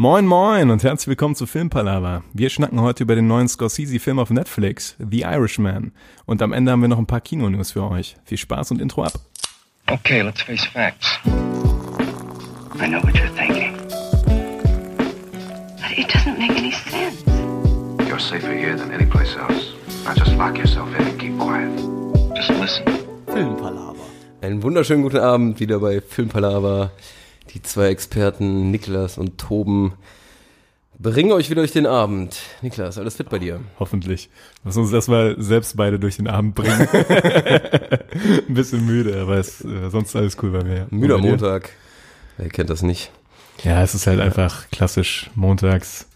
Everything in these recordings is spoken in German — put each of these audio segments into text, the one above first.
Moin moin und herzlich willkommen zu Filmpalava. Wir schnacken heute über den neuen Scorsese-Film auf Netflix, The Irishman. Und am Ende haben wir noch ein paar Kinonews für euch. Viel Spaß und Intro ab. Okay, let's face facts. I know what you're thinking. But it doesn't make any sense. You're safer here than any place else. Now just lock yourself in and keep quiet. Just listen. Filmpalava. Einen wunderschönen guten Abend wieder bei Filmpalava. Die zwei Experten Niklas und Toben bringen euch wieder durch den Abend. Niklas, alles fit bei dir? Hoffentlich. Lass uns erstmal selbst beide durch den Abend bringen. ein bisschen müde, aber es, äh, sonst alles cool bei mir. Müder bei? Montag. Wer kennt das nicht? Ja, es ist halt einfach klassisch montags.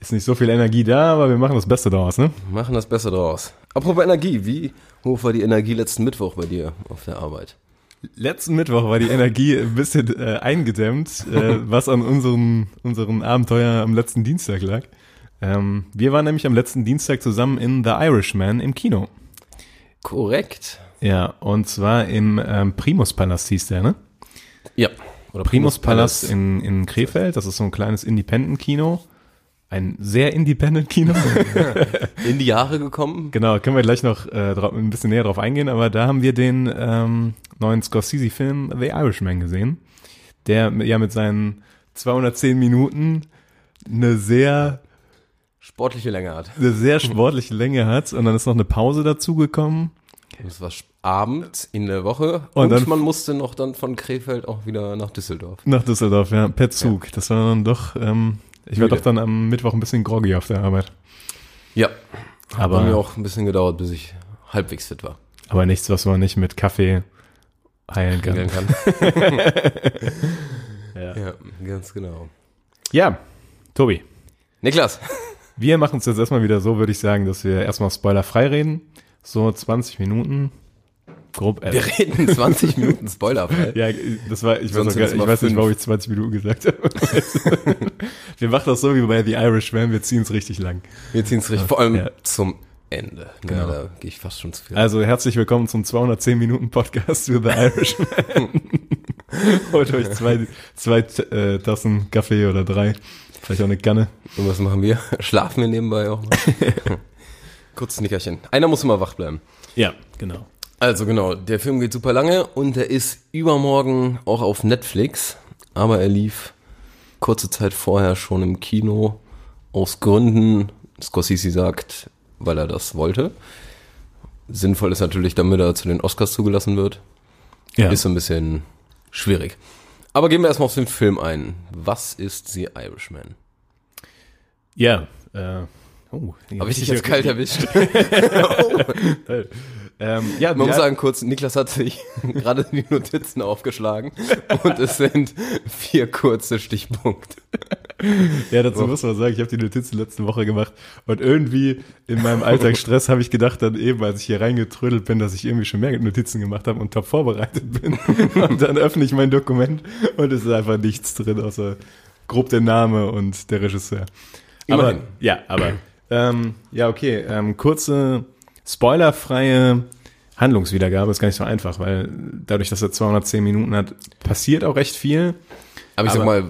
Ist nicht so viel Energie da, aber wir machen das Beste daraus, ne? Machen das Beste draus. Apropos Energie, wie hoch war die Energie letzten Mittwoch bei dir auf der Arbeit? Letzten Mittwoch war die Energie ein bisschen äh, eingedämmt, äh, was an unserem, unserem Abenteuer am letzten Dienstag lag. Ähm, wir waren nämlich am letzten Dienstag zusammen in The Irishman im Kino. Korrekt. Ja, und zwar im ähm, Primus Palast hieß der, ne? Ja. Oder Primus Palast in, in Krefeld, das ist so ein kleines Independent-Kino. Ein sehr Independent-Kino. in die Jahre gekommen. genau, können wir gleich noch äh, drauf, ein bisschen näher drauf eingehen, aber da haben wir den ähm, neuen Scorsese-Film The Irishman gesehen, der ja mit seinen 210 Minuten eine sehr, Sportliche Länge hat. eine sehr sportliche Länge hat und dann ist noch eine Pause dazugekommen. Es war Abend in der Woche Und und, dann- man musste noch dann von Krefeld auch wieder nach Düsseldorf. Nach Düsseldorf, ja, per Zug. Das war dann doch, ähm, ich war Müde. doch dann am Mittwoch ein bisschen groggy auf der Arbeit. Ja, Aber, Hat mir auch ein bisschen gedauert, bis ich halbwegs fit war. aber nichts, was man nicht mit Kaffee heilen kann. Kann. Ja. ja, ganz genau. ja, Tobi. Niklas, Wir machen es jetzt erstmal wieder so, würde ich sagen, dass wir erstmal spoilerfrei reden. So 20 Minuten. Grob. Äh, wir reden 20 Minuten Spoilerfrei. ja, das war, ich weiß, Sonst auch gar, ich weiß nicht, warum ich 20 Minuten gesagt habe. wir machen das so wie bei The Irishman, wir ziehen es richtig lang. Wir ziehen es richtig, vor allem Ja. zum Ende. Genau. Ja, da gehe ich fast schon zu viel. Also herzlich willkommen zum 210 Minuten Podcast für The Irishman. Holt euch zwei, zwei äh, Tassen Kaffee oder drei. Vielleicht auch eine Kanne. Und was machen wir? Schlafen wir nebenbei auch mal. Kurz Nickerchen. Einer muss immer wach bleiben. Ja, genau. Also genau, der Film geht super lange und er ist übermorgen auch auf Netflix, aber er lief kurze Zeit vorher schon im Kino aus Gründen, Scorsese sagt, weil er das wollte. Sinnvoll ist natürlich, damit er zu den Oscars zugelassen wird. Ja. Ist so ein bisschen schwierig. Aber gehen wir erstmal auf den Film ein. Was ist The Irishman? Ja. Äh, oh, Habe ich dich jetzt kalt erwischt? Ähm, ja, Man ja, muss sagen kurz, Niklas hat sich gerade die Notizen aufgeschlagen und es sind vier kurze Stichpunkte. Ja, dazu muss man sagen, ich habe die Notizen letzte Woche gemacht und irgendwie in meinem Alltagsstress habe ich gedacht dann eben, als ich hier reingetrödelt bin, dass ich irgendwie schon mehr Notizen gemacht habe und top vorbereitet bin. Und dann öffne ich mein Dokument und es ist einfach nichts drin, außer grob der Name und der Regisseur. Aber, Immerhin. ja, aber, ähm, ja, okay, ähm, kurze, spoilerfreie Handlungswiedergabe ist gar nicht so einfach, weil dadurch, dass er 210 Minuten hat, passiert auch recht viel. Aber ich sag Aber- mal,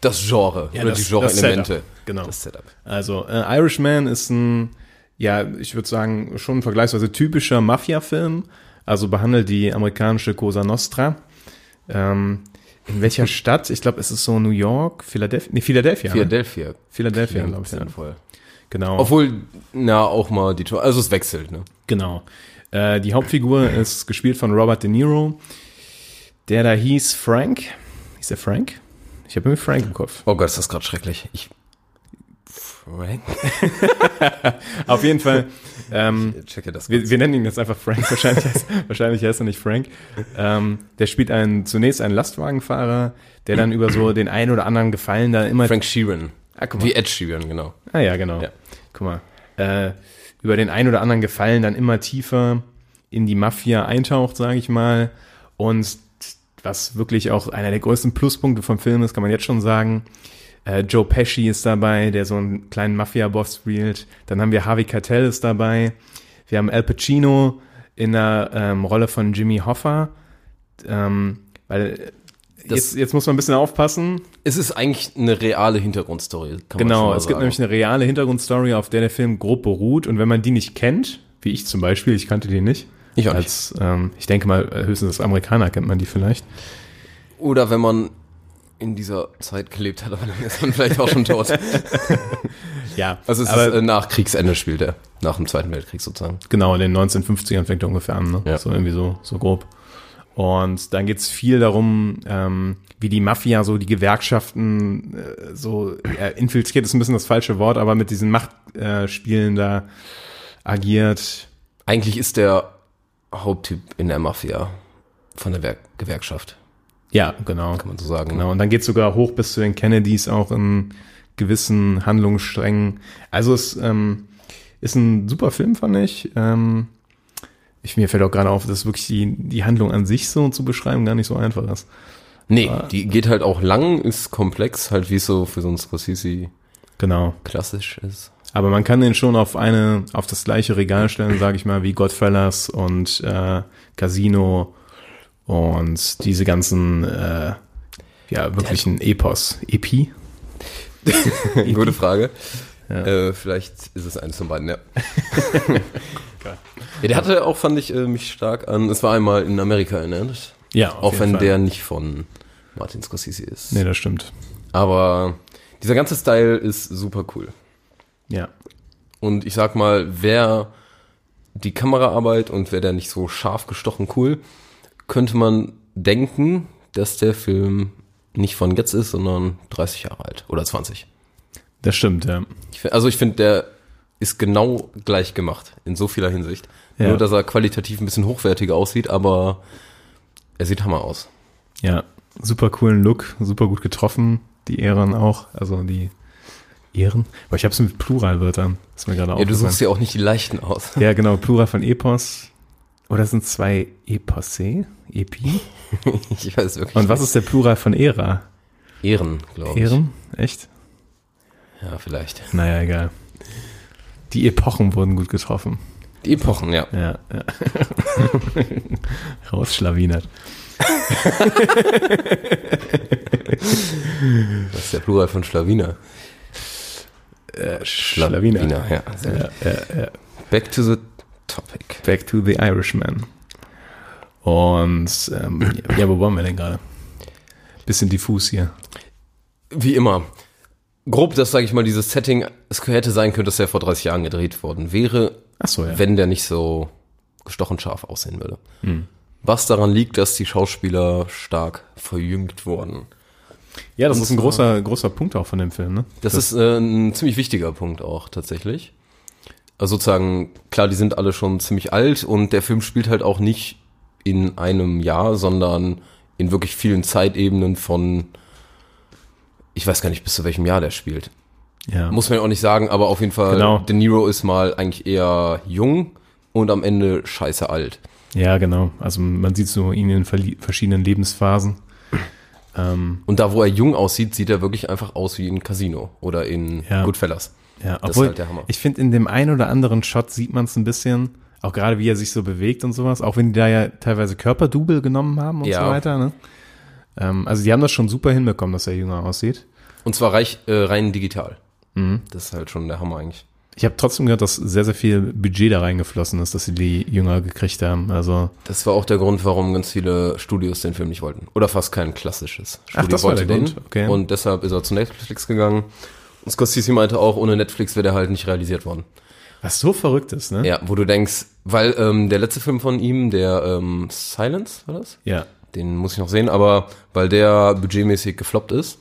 das Genre Ja, oder das- die Genre-Elemente. genau. Das Setup. Also, äh, Irishman ist ein, ja, ich würde sagen, schon vergleichsweise typischer Mafia-Film. Also behandelt die amerikanische Cosa Nostra. Ähm, in welcher Stadt? Ich glaube, es ist so New York, Philadelphia. Nee, Philadelphia. ne? Philadelphia. Philadelphia, Klingt glaube ich. Sinnvoll. Genau. Obwohl, na, auch mal die Also es wechselt, ne? Genau. Äh, die Hauptfigur ist gespielt von Robert De Niro. Der da hieß Frank. Hieß der Frank? Ich habe irgendwie Frank im Kopf. Oh Gott, ist das gerade schrecklich. Ich. Frank? Auf jeden Fall. Ähm, Ich checke das Wir, wir nennen ihn jetzt einfach Frank, wahrscheinlich heißt, wahrscheinlich heißt er nicht Frank. Ähm, der spielt einen, zunächst einen Lastwagenfahrer, der dann über so den einen oder anderen Gefallen da immer... Frank Sheeran. Ah. Wie Ed Sheeran, genau. Ah ja, genau. Ja. Guck mal. Äh, über den einen oder anderen Gefallen dann immer tiefer in die Mafia eintaucht, sage ich mal. Und was wirklich auch einer der größten Pluspunkte vom Film ist, kann man jetzt schon sagen. Äh, Joe Pesci ist dabei, der so einen kleinen Mafia-Boss spielt. Dann haben wir Harvey Keitel ist dabei. Wir haben Al Pacino in der ähm, Rolle von Jimmy Hoffa. Ähm, weil jetzt, jetzt muss man ein bisschen aufpassen. Es ist eigentlich eine reale Hintergrundstory. Kann Genau, es gibt nämlich eine reale Hintergrundstory, auf der der Film grob beruht. Und wenn man die nicht kennt, wie ich zum Beispiel, ich kannte die nicht. Ich auch nicht. als, Ähm, ich denke mal, höchstens als Amerikaner kennt man die vielleicht. Oder wenn man in dieser Zeit gelebt hat, aber dann ist man vielleicht auch schon tot. Ja, Also es ist äh, nach Kriegsende spielt er. Nach dem Zweiten Weltkrieg sozusagen. genau, in den 1950ern fängt er ungefähr an, ne? Ja. So irgendwie so, so grob. Und dann geht's viel darum, ähm, wie die Mafia so die Gewerkschaften äh, so äh, infiltriert, ist ein bisschen das falsche Wort, aber mit diesen Machtspielen äh, da agiert. Eigentlich ist der Haupttyp in der Mafia von der Werk Gewerkschaft, Ja, genau. kann man so sagen. Genau, und dann geht's sogar hoch bis zu den Kennedys auch in gewissen Handlungssträngen. Also es ähm, ist ein super Film, fand ich. Ähm, ich mir fällt auch gerade auf, dass wirklich die, die Handlung an sich so zu beschreiben gar nicht so einfach ist. Nee, die geht halt auch lang, ist komplex, halt wie es so für so ein Scorsese Genau. klassisch ist. Aber man kann den schon auf eine, auf das gleiche Regal stellen, sage ich mal, wie Godfellas und äh, Casino und diese ganzen äh, ja wirklichen Epos. Epi? Gute Frage. Äh, vielleicht ist es eines von beiden, ja. ja. Der hatte auch, fand ich, äh, mich stark an, es war einmal in Amerika erinnert. Ja, Auch wenn Fall. der nicht von Martin Scorsese ist. Nee, das stimmt. Aber dieser ganze Style ist super cool. Ja. Und ich sag mal, wer die Kameraarbeit und wer der nicht so scharf gestochen cool, könnte man denken, dass der Film nicht von jetzt ist, sondern 30 Jahre alt oder 20. Das stimmt, ja. Ich, also ich finde, der ist genau gleich gemacht in so vieler Hinsicht. Ja. Nur, dass er qualitativ ein bisschen hochwertiger aussieht, aber er sieht hammer aus. Ja, super coolen Look, super gut getroffen, die Ehren auch, also die Ehren. Aber ich habe es mit Pluralwörtern, ist mir gerade Ja, du aufgefallen. suchst ja auch nicht die leichten aus. Ja, genau, Plural von Epos. Oder sind zwei Eposse? Epi? Ich weiß wirklich Und was nicht. ist der Plural von Ära? Ehren, glaube ich. Ehren? Echt? Ja, vielleicht. Naja, egal. Die Epochen wurden gut getroffen. Die Epochen, ja. Ja, ja. Rausschlawinert. Das ist der Plural von Schlawiner. Äh, Schlawiner. ja. Sehr gut. Back to the topic. Back to the Irishman. Und ähm, ja, wo waren wir denn gerade? Bisschen diffus hier. Wie immer. Grob, das sage ich mal, dieses Setting, es hätte sein können, dass er vor 30 Jahren gedreht worden wäre, so, ja. wenn der nicht so gestochen scharf aussehen würde. Was daran liegt, dass die Schauspieler stark verjüngt wurden. Ja, das Und ist ein großer, großer Punkt auch von dem Film, ne? Das, ist äh, ein ziemlich wichtiger Punkt auch tatsächlich. Also sozusagen, klar, die sind alle schon ziemlich alt und der Film spielt halt auch nicht in einem Jahr, sondern in wirklich vielen Zeitebenen von, ich weiß gar nicht, bis zu welchem Jahr der spielt. ja. Muss man ja auch nicht sagen, aber auf jeden Fall, Genau. De Niro ist mal eigentlich eher jung und am Ende scheiße alt. ja, genau. Also man sieht so ihn in verschiedenen Lebensphasen. Ähm, Und da, wo er jung aussieht, sieht er wirklich einfach aus wie in Casino oder in Ja. Goodfellas. ja, Das ist obwohl halt der Hammer. ich finde, in dem einen oder anderen Shot sieht man es ein bisschen, auch gerade wie er sich so bewegt und sowas, auch wenn die da ja teilweise Körperdouble genommen haben und Ja. so weiter, ne? Ähm, also die haben das schon super hinbekommen, dass er jünger aussieht. Und zwar reich, äh, rein digital. Mhm. Das ist halt schon der Hammer eigentlich. Ich habe trotzdem gehört, dass sehr, sehr viel Budget da reingeflossen ist, dass sie die jünger gekriegt haben. Also, Das war auch der Grund, warum ganz viele Studios den Film nicht wollten. Oder fast kein klassisches Studio Ach, das war wollte der den. Grund, okay. Und deshalb ist er zu Netflix gegangen. Und Scorsese meinte auch, ohne Netflix wäre der halt nicht realisiert worden. was so verrückt ist, ne? Ja, wo du denkst, weil ähm, der letzte Film von ihm, der ähm, Silence, war das? Ja. Den muss ich noch sehen, aber weil der budgetmäßig gefloppt ist.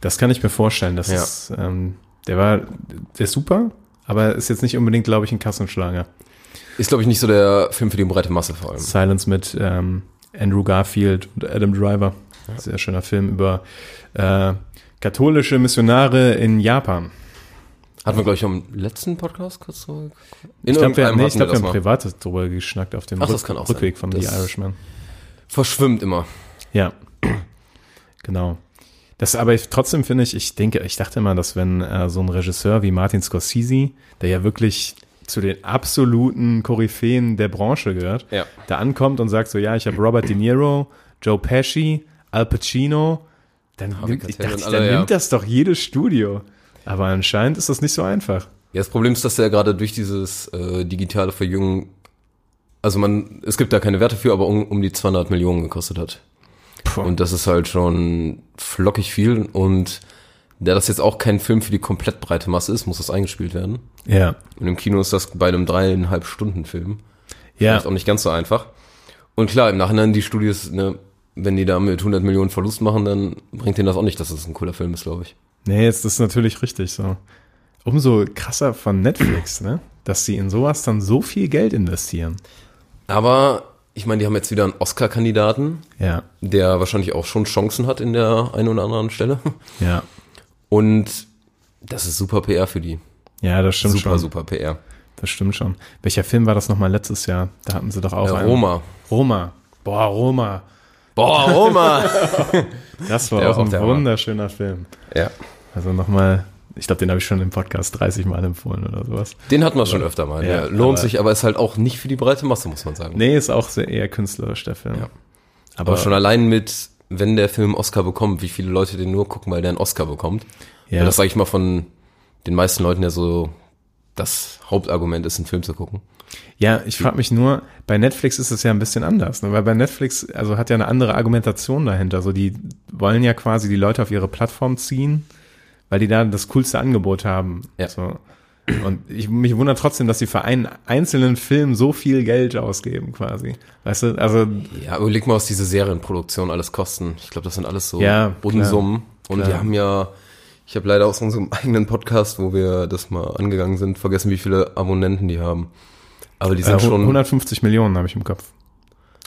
Das kann ich mir vorstellen. Das Ja. ist, ähm, der war, der ist super, aber ist jetzt nicht unbedingt, glaube ich, ein Kassenschlager. Ist, glaube ich, nicht so der Film für die breite Masse vor allem. Silence mit ähm, Andrew Garfield und Adam Driver. Sehr schöner Film über äh, katholische Missionare in Japan. Hatten wir, glaube ich, im letzten Podcast kurz so. In Ich glaube, wir, nee, ich glaub, wir haben privat drüber geschnackt auf dem Ach, Rück Rückweg von Das- The Irishman. Verschwimmt immer. Ja, genau. Das aber ich, trotzdem finde ich, ich denke, ich dachte immer, dass wenn äh, so ein Regisseur wie Martin Scorsese, der ja wirklich zu den absoluten Koryphäen der Branche gehört, Ja. da ankommt und sagt so, ja, ich habe Robert De Niro, Joe Pesci, Al Pacino, dann, nimmt, ich dachte, und dann alle, ja. nimmt das doch jedes Studio. Aber anscheinend ist das nicht so einfach. Ja, das Problem ist, dass er gerade durch dieses äh, digitale Verjüngen, also man, es gibt da keine Werte für, aber um, um die 200 Millionen gekostet hat. Puh. Und das ist halt schon flockig viel und da das jetzt auch kein Film für die komplett breite Masse ist, muss das eingespielt werden. ja. Und im Kino ist das bei einem dreieinhalb Stunden Film. Ja. Vielleicht auch nicht ganz so einfach. Und klar, im Nachhinein die Studios, ne, wenn die da mit 100 Millionen Verlust machen, dann bringt denen das auch nicht, dass das ein cooler Film ist, glaube ich. Nee, jetzt ist natürlich richtig so. Umso krasser von Netflix, ne? Dass sie in sowas dann so viel Geld investieren. Aber ich meine, die haben jetzt wieder einen Oscar-Kandidaten, Ja, der wahrscheinlich auch schon Chancen hat in der einen oder anderen Stelle. ja. Und das ist super PR für die. Ja, das stimmt super, schon. super PR. Das stimmt schon. Welcher Film war das nochmal letztes Jahr? Da hatten sie doch auch Äh, einen. Roma. Roma. Boah, Roma. Boah, Roma! Das war Der auch ein der Hammer. wunderschöner Film. ja. Also nochmal, ich glaube, den habe ich schon im Podcast 30 Mal empfohlen oder sowas. Den hatten wir schon öfter mal. Ja, der lohnt aber- sich, aber ist halt auch nicht für die breite Masse, muss man sagen. Nee, ist auch sehr eher künstlerisch, der Film. Ja. Aber, Aber schon allein mit, wenn der Film Oscar bekommt, wie viele Leute den nur gucken, weil der einen Oscar bekommt. Ja. Weil Das sage ich mal von den meisten Leuten ja so das Hauptargument ist, einen Film zu gucken. Ja, ich frage mich nur, bei Netflix ist es ja ein bisschen anders, ne? weil bei Netflix, also hat ja eine andere Argumentation dahinter. So, die wollen ja quasi die Leute auf ihre Plattform ziehen, weil die da das coolste Angebot haben. Ja. So. Und ich, mich wundert trotzdem, dass sie für einen einzelnen Film so viel Geld ausgeben, quasi. Weißt du, also, Ja, überleg mal, was diese Serienproduktion alles kosten. Ich glaube, das sind alles so Ja, Unsummen. Und klar. wir haben ja, ich habe leider aus unserem eigenen Podcast, wo wir das mal angegangen sind, vergessen, wie viele Abonnenten die haben. Aber die äh, sind schon, 150 Millionen habe ich im Kopf.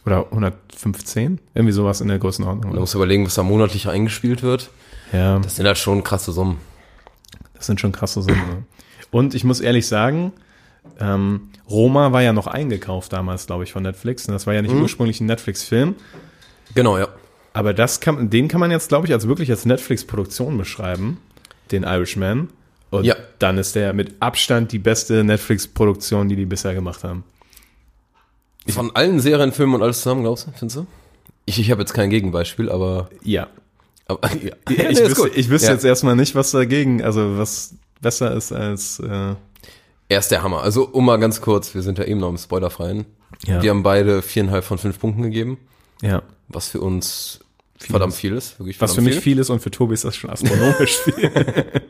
Oder 115? Irgendwie sowas in der Größenordnung. man muss überlegen, was da monatlich eingespielt wird. Ja. Das sind halt schon krasse Summen. Das sind schon krasse Summen. Und ich muss ehrlich sagen, ähm, Roma war ja noch eingekauft damals, glaube ich, von Netflix. Und das war ja nicht ursprünglich ein Netflix-Film. Genau, ja. Aber das kann, den kann man jetzt, glaube ich, als wirklich als Netflix-Produktion beschreiben, den Irishman. Und Ja. dann ist der mit Abstand die beste Netflix-Produktion, die die bisher gemacht haben. Von allen Serien, Filmen und alles zusammen, glaubst du, findest du? Ich, ich habe jetzt kein Gegenbeispiel, aber, Ja. Aber ja. Ich, Nee, ist wüsste, ich wüsste Ja. jetzt erstmal nicht, was dagegen, also was besser ist als, äh, Er ist der Hammer. Also, um mal ganz kurz, wir sind ja eben noch im Spoilerfreien. Ja. Wir haben beide viereinhalb von fünf Punkten gegeben, ja. was für uns verdammt viel ist. Wirklich Was für mich viel ist und für Tobi ist das schon astronomisch viel.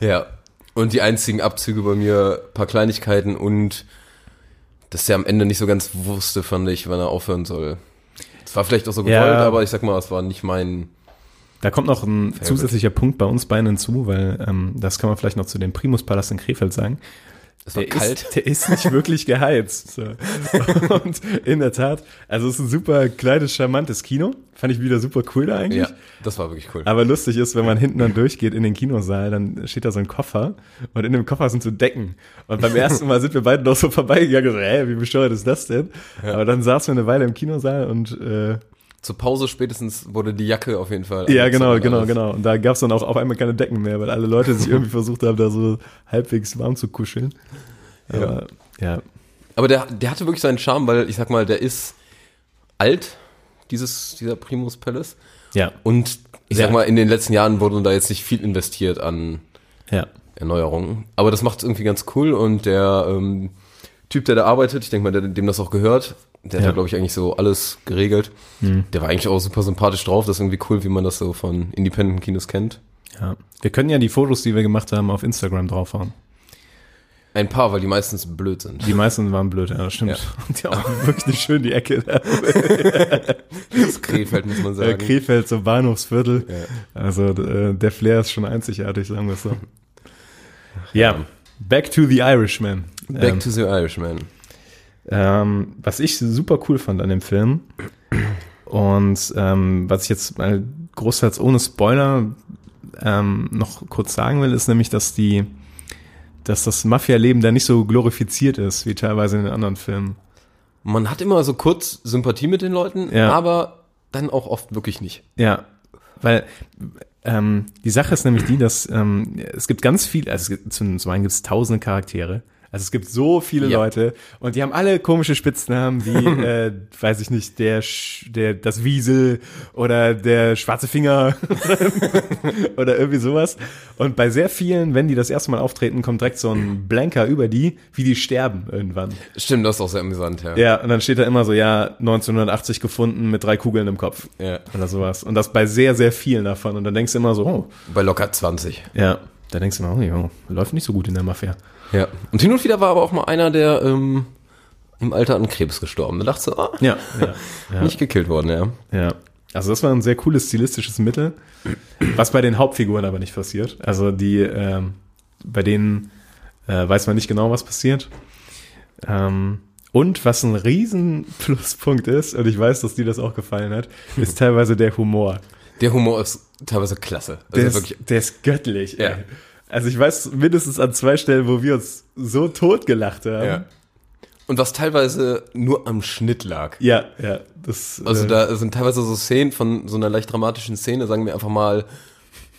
Ja. Und die einzigen Abzüge bei mir, paar Kleinigkeiten und dass er am Ende nicht so ganz wusste, fand ich, wann er aufhören soll. Es war vielleicht auch so gewollt, Ja. aber ich sag mal, es war nicht mein. Da kommt noch ein zusätzlicher Punkt bei uns beiden hinzu, weil ähm, das kann man vielleicht noch zu dem Primuspalast in Krefeld sagen. Es war Der kalt. Ist, der ist nicht wirklich geheizt. So. Und in der Tat, also es ist ein super kleines, charmantes Kino. Fand ich wieder super cool da eigentlich. ja, das war wirklich cool. Aber lustig ist, wenn man hinten dann durchgeht in den Kinosaal, dann steht da so ein Koffer und in dem Koffer sind so Decken. Und beim ersten Mal sind wir beide noch so vorbeigegangen, so, hä, wie bescheuert ist das denn? Aber dann saßen wir eine Weile im Kinosaal und äh, Zur Pause spätestens wurde die Jacke auf jeden Fall. Ja, genau, genau, alles. genau. Und da gab es dann auch auf einmal keine Decken mehr, weil alle Leute sich irgendwie versucht haben, da so halbwegs warm zu kuscheln. Aber, ja. Aber der, der hatte wirklich seinen Charme, weil ich sag mal, der ist alt, dieses, dieser Primus Palace. Ja. Und ich Ja. sag mal, in den letzten Jahren wurde da jetzt nicht viel investiert an Ja. Erneuerungen. Aber das macht es irgendwie ganz cool und der ähm, Typ, der da arbeitet, ich denke mal, der, dem das auch gehört, der hat Ja. da, glaube ich, eigentlich so alles geregelt. Der war eigentlich auch super sympathisch drauf. Das ist irgendwie cool, wie man das so von Independent-Kinos kennt. ja. Wir können ja die Fotos, die wir gemacht haben, auf Instagram draufhauen. Ein paar, weil die meistens blöd sind. Die meisten waren blöd, ja, das stimmt. Ja. Und ja, auch wirklich schön die Ecke da. Das Krefeld, muss man Äh, sagen. Krefeld, so Bahnhofsviertel. Ja. Also äh, der Flair ist schon einzigartig, sagen wir es so. Ja, Back to the Irishman. Back ähm, to the Irishman. Ähm, was ich super cool fand an dem Film und ähm, was ich jetzt mal großteils ohne Spoiler ähm, noch kurz sagen will, ist nämlich, dass die, dass das Mafia-Leben da nicht so glorifiziert ist wie teilweise in den anderen Filmen. Man hat immer so kurz Sympathie mit den Leuten, Ja. aber dann auch oft wirklich nicht. Ja, weil ähm, die Sache ist nämlich die, dass ähm, es gibt ganz viel, also es gibt, zum, zum einen gibt es tausende Charaktere, Also es gibt so viele Ja. Leute und die haben alle komische Spitznamen wie, äh, weiß ich nicht, der, Sch- der, das Wiesel oder der schwarze Finger oder irgendwie sowas. Und bei sehr vielen, wenn die das erste Mal auftreten, kommt direkt so ein Blanker über die, wie die sterben irgendwann. Stimmt, das ist auch sehr amüsant, ja. Ja, und dann steht da immer so, ja, 1980 gefunden mit drei Kugeln im Kopf. Ja. Oder sowas. Und das bei sehr, sehr vielen davon. Und dann denkst du immer so, oh, Bei locker 20. ja. Da denkst du immer, oh, ja, läuft nicht so gut in der Mafia. Ja. Und hin und wieder war aber auch mal einer, der ähm, im Alter an Krebs gestorben. Da dachte ich so, ah, Ja, ja, nicht gekillt worden, ja. Ja, also das war ein sehr cooles stilistisches Mittel, was bei den Hauptfiguren aber nicht passiert. Also die, ähm, bei denen äh, weiß man nicht genau, was passiert. Ähm, und was ein riesen Pluspunkt ist, und ich weiß, dass dir das auch gefallen hat, ist teilweise der Humor. Der Humor ist teilweise klasse. Also Der, wirklich, ist, der ist göttlich. Ja. Also ich weiß mindestens an zwei Stellen, wo wir uns so tot gelacht haben. ja. Und was teilweise nur am Schnitt lag. ja, ja das, Also äh, da sind teilweise so Szenen von so einer leicht dramatischen Szene, sagen wir einfach mal,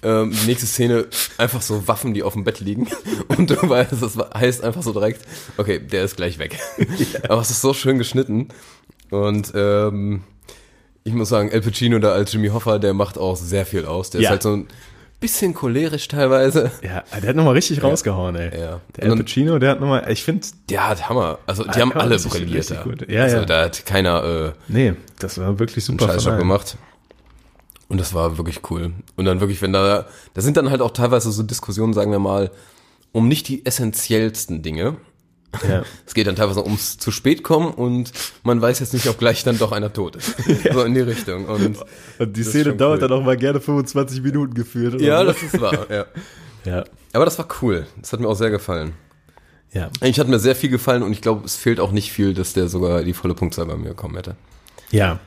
ähm, die nächste Szene einfach so Waffen, die auf dem Bett liegen. Und du weißt, das heißt einfach so direkt, okay, der ist gleich weg. Aber es ist so schön geschnitten. Und ähm, ich muss sagen, El Pacino da als Jimmy Hoffa, der macht auch sehr viel aus. Der Ja. ist halt so ein bisschen cholerisch teilweise. ja, der hat nochmal richtig rausgehauen, ey. Ja. Der El dann- Pacino, der hat nochmal, ich finde, Der hat Hammer. Also die Ah, haben ja, alle brilliert da. gut. Ja, also ja. da hat keiner äh, Nee, das war wirklich super. Scheißjob gemacht. Und das war wirklich cool. Und dann wirklich, wenn da, da sind dann halt auch teilweise so Diskussionen, sagen wir mal, um nicht die essentiellsten Dinge. Ja. Es geht dann teilweise ums zu spät kommen und man weiß jetzt nicht, ob gleich dann doch einer tot ist. So in die Richtung. Und Und die Szene dauert cool. dann auch mal gerne 25 Minuten geführt. ja, so. das ist wahr, ja. ja. Aber das war cool. Das hat mir auch sehr gefallen. Ja. Eigentlich hat mir sehr viel gefallen und ich glaube, es fehlt auch nicht viel, dass der sogar die volle Punktzahl bei mir bekommen hätte. Ja.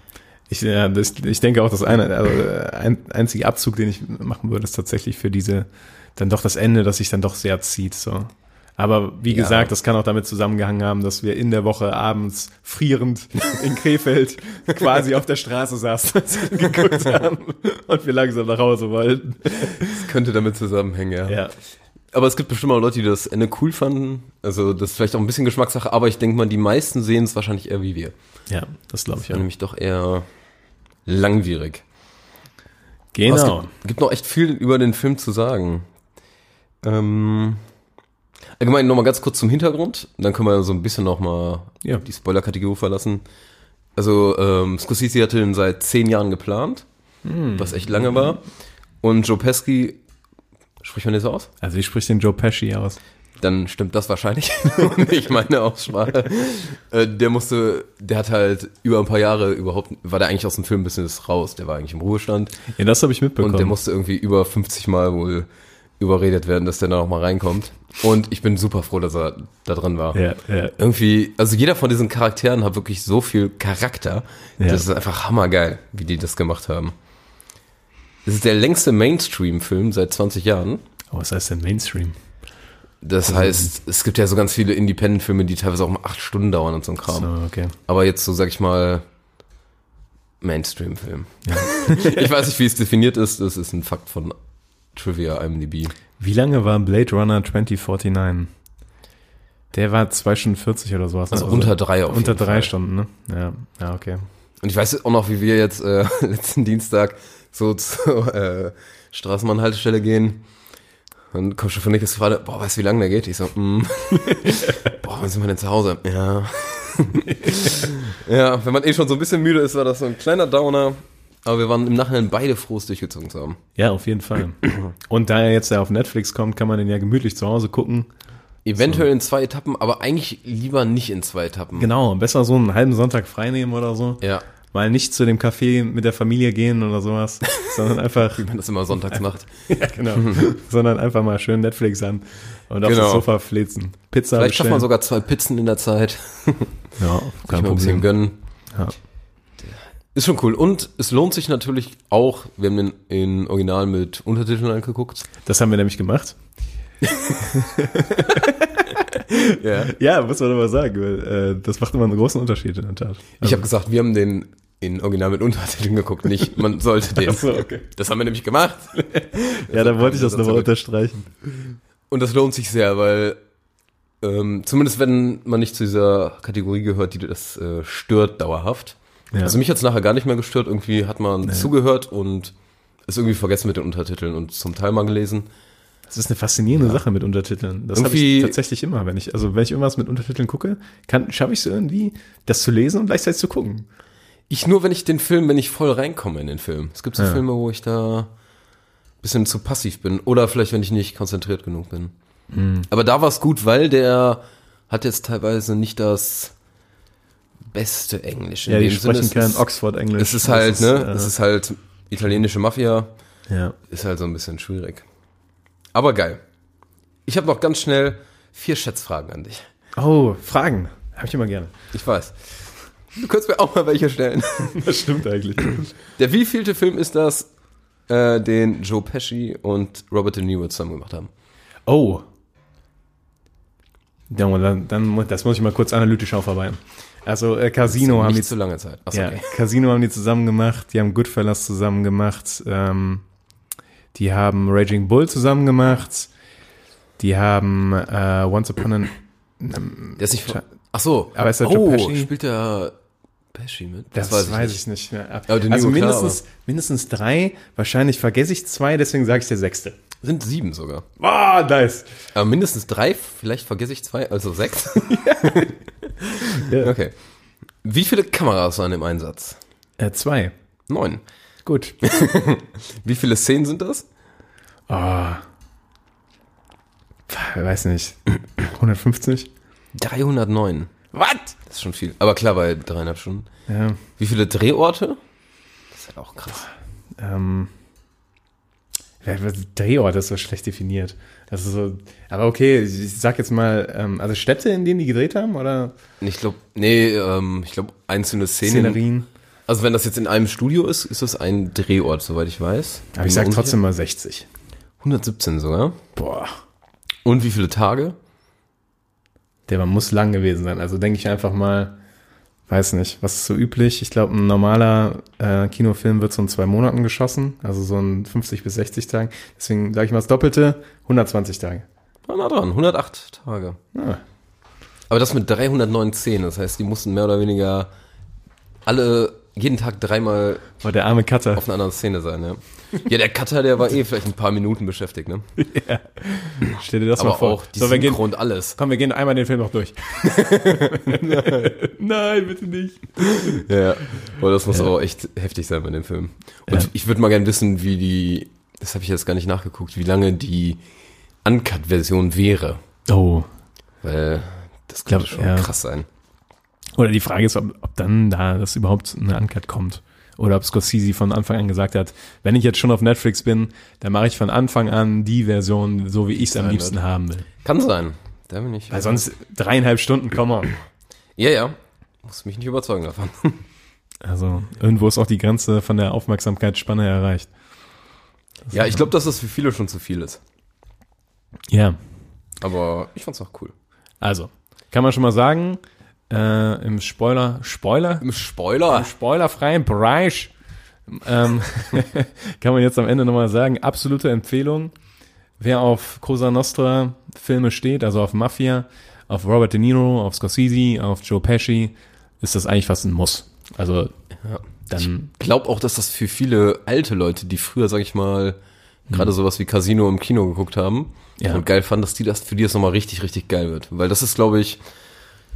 Ich, ja, das, ich denke auch, das eine, also äh, ein, einzige Abzug, den ich machen würde, ist tatsächlich für diese, dann doch das Ende, das sich dann doch sehr zieht, so. Aber wie Ja. gesagt, das kann auch damit zusammengehangen haben, dass wir in der Woche abends frierend in Krefeld quasi auf der Straße saßen und geguckt haben und wir langsam nach Hause wollten. Das könnte damit zusammenhängen, ja. Ja. Aber es gibt bestimmt auch Leute, die das Ende cool fanden. Also das ist vielleicht auch ein bisschen Geschmackssache, aber ich denke mal, die meisten sehen es wahrscheinlich eher wie wir. Ja, das glaube ich Ja. auch. Nämlich doch eher langwierig. Aber es Genau. gibt, gibt noch echt viel über den Film zu sagen. Ähm, allgemein nochmal ganz kurz zum Hintergrund. Dann können wir so ein bisschen nochmal Ja. die Spoiler-Kategorie verlassen. Also ähm, Scorsese hatte den seit zehn Jahren geplant, Hm. was echt lange war. Und Joe Pesci, spricht man das aus? Also wie spricht den Joe Pesci aus? dann stimmt das wahrscheinlich. Nicht meine Aussprache. Äh, der musste, der hat halt über ein paar Jahre überhaupt, war der eigentlich aus dem Filmbusiness raus. Der war eigentlich im Ruhestand. Ja, das habe ich mitbekommen. Und der musste irgendwie über 50 Mal wohl überredet werden, dass der da noch mal reinkommt. Und ich bin super froh, dass er da drin war. ja, ja. Irgendwie, also jeder von diesen Charakteren hat wirklich so viel Charakter. Ja. Das ist einfach hammergeil, wie die das gemacht haben. Das ist der längste Mainstream-Film seit 20 Jahren. Oh, was heißt denn Mainstream? Das heißt, es gibt ja so ganz viele Independent-Filme, die teilweise auch mal acht Stunden dauern und so ein Kram. So, okay. Aber jetzt so, sag ich mal, Mainstream-Film. ich weiß nicht, wie es definiert ist. Das ist ein Fakt von Trivia IMDb. Wie lange war Blade Runner 2049? Der war 2 Stunden 40 oder sowas. Also unter drei auf Unter drei Fall. Stunden, ne? Ja, ja, okay. Und ich weiß auch noch, wie wir jetzt äh, letzten Dienstag so zur äh, Straßenbahnhaltestelle gehen. Und komm schon von Niklas gefragt, boah, weißt du, wie lange der geht? Ich so, mm. boah, wann sind wir denn zu Hause? Ja. ja, wenn man eh schon so ein bisschen müde ist, war das so ein kleiner Downer. Aber wir waren im Nachhinein beide froh, es durchgezogen zu haben. Ja, auf jeden Fall. Und da er jetzt ja auf Netflix kommt, kann man den ja gemütlich zu Hause gucken. Eventuell in zwei Etappen, aber eigentlich lieber nicht in zwei Etappen. Genau, besser so einen halben Sonntag freinehmen oder so. Ja, Mal nicht zu dem Café mit der Familie gehen oder sowas, sondern einfach, wie man das immer sonntags macht. ja, genau, sondern einfach mal schön Netflix an und auf Genau. das Sofa flitzen. Pizza Vielleicht schafft man sogar zwei Pizzen in der Zeit. Ja, kein mal ein bisschen gönnen. Ja. Ist schon cool. Und es lohnt sich natürlich auch, wir haben den in Original mit Untertiteln angeguckt. Das haben wir nämlich gemacht. Ja. Ja, muss man aber sagen, weil, äh, das macht immer einen großen Unterschied in der Tat. Ich habe gesagt, wir haben den in Original mit Untertiteln geguckt, nicht man sollte den. Ach so, okay. Das haben wir nämlich gemacht. Ja, da wollte ich das nochmal unterstreichen. Und das lohnt sich sehr, weil Ähm, zumindest wenn man nicht zu dieser Kategorie gehört, die das äh, stört dauerhaft. Ja. Also mich hat's nachher gar nicht mehr gestört. Irgendwie hat man zugehört und ist irgendwie vergessen mit den Untertiteln und zum Teil mal gelesen. Das ist eine faszinierende Sache mit Untertiteln. Das habe ich tatsächlich immer, wenn ich, also wenn ich irgendwas mit Untertiteln gucke, kann, schaffe ich es irgendwie, das zu lesen und gleichzeitig zu gucken. Ich nur, wenn ich den Film, wenn ich voll reinkomme in den Film. Es gibt so Ja. Filme, wo ich da ein bisschen zu passiv bin. Oder vielleicht, wenn ich nicht konzentriert genug bin. Hm. Aber da war es gut, weil der hat jetzt teilweise nicht das beste Englisch. In Ja, die Sinne, sprechen es kein ist- Oxford-Englisch. Es ist halt, Das ne? äh, Es ist halt italienische Mafia. ja. Ist halt so ein bisschen schwierig. Aber geil. Ich habe noch ganz schnell vier Schätzfragen an dich. Oh, Fragen. Habe ich immer gerne. Ich weiß. Du könntest mir auch mal welche stellen. Das stimmt eigentlich. Der wievielte Film ist das, äh, den Joe Pesci und Robert De Niro zusammen gemacht haben? Oh. Ja, dann, dann, das muss ich mal kurz analytisch aufarbeiten. Also äh, Casino haben die Nicht zu lange Zeit. Achso, Ja, okay. Casino haben die zusammen gemacht, die haben Goodfellas zusammen gemacht, ähm, die haben Raging Bull zusammen gemacht, die haben äh, Once Upon a... Der ist nicht Ach so. Aber ist der Joe oh, Pesci? spielt der Pesci mit? Das, weiß, ich nicht. mehr. Aber De also Niro, klar, mindestens, mindestens drei, wahrscheinlich vergesse ich zwei, deswegen sage ich der sechste. Sind sieben sogar. Ah, nice. Aber mindestens drei, vielleicht vergesse ich zwei, also sechs. Ja. Okay. Wie viele Kameras waren im Einsatz? Äh, zwei. Neun. Gut. Wie viele Szenen sind das? Ah. Ich weiß nicht. 150? 309. Was? Das ist schon viel. Aber klar, bei dreieinhalb Stunden. Ja. Wie viele Drehorte? Das ist halt auch krass. Ähm, Drehort ist so schlecht definiert. Also so, aber okay, ich sag jetzt mal, ähm, also Städte, in denen die gedreht haben, oder Ich glaube, nee, ähm, ich glaube einzelne Szenen. Szenerien? Also wenn das jetzt in einem Studio ist, ist das ein Drehort, soweit ich weiß. Aber Bin ich sag trotzdem mal 60. 117 sogar. Boah, Und wie viele Tage? der muss lang gewesen sein. Also denke ich einfach mal, weiß nicht, was ist so üblich? Ich glaube, ein normaler äh, Kinofilm wird so in zwei Monaten geschossen, also so in 50 bis 60 Tagen. Deswegen sage ich mal das Doppelte, 120 Tage. War nah dran, 108 Tage. Ah, Aber das mit 309 Szenen, das heißt, die mussten mehr oder weniger alle jeden Tag dreimal boah, der arme Cutter. auf einer anderen Szene sein, ja. Ja, der Cutter, der war eh vielleicht ein paar Minuten beschäftigt, ne? Stell dir das mal Aber vor. auch die so, wir gehen, Synchro und alles. komm, wir gehen einmal den Film noch durch. Nein, bitte nicht. Ja, ja. Aber das muss auch echt heftig sein bei dem Film. Und Ja. ich würde mal gerne wissen, wie die, das habe ich jetzt gar nicht nachgeguckt, wie lange die Uncut-Version wäre. Oh. Weil das könnte glaub, schon ja. krass sein. Oder die Frage ist, ob, ob dann da das überhaupt eine Uncut kommt. Oder ob Scorsese von Anfang an gesagt hat, wenn ich jetzt schon auf Netflix bin, dann mache ich von Anfang an die Version, so wie ich es am liebsten wird. haben will. Kann sein. Da bin ich. Weil sonst dreieinhalb Stunden, komm on. Ja, ja. Muss mich nicht überzeugen davon. Also irgendwo ist auch die Grenze von der Aufmerksamkeitsspanne erreicht. ja, ich glaube, dass das für viele schon zu viel ist. Ja, Aber ich fand's auch cool. also kann man schon mal sagen, äh, im Spoiler, Spoiler? Im Spoiler. Im spoilerfreien Bereich ähm, kann man jetzt am Ende nochmal sagen, absolute Empfehlung. Wer auf Cosa Nostra Filme steht, also auf Mafia, auf Robert De Niro, auf Scorsese, auf Joe Pesci, ist das eigentlich fast ein Muss. Also dann, Glaub auch, dass das für viele alte Leute, die früher, sag ich mal, gerade sowas wie Casino im Kino geguckt haben Ja. und geil fanden, dass die das für die das nochmal richtig, richtig geil wird. Weil das ist, glaube ich,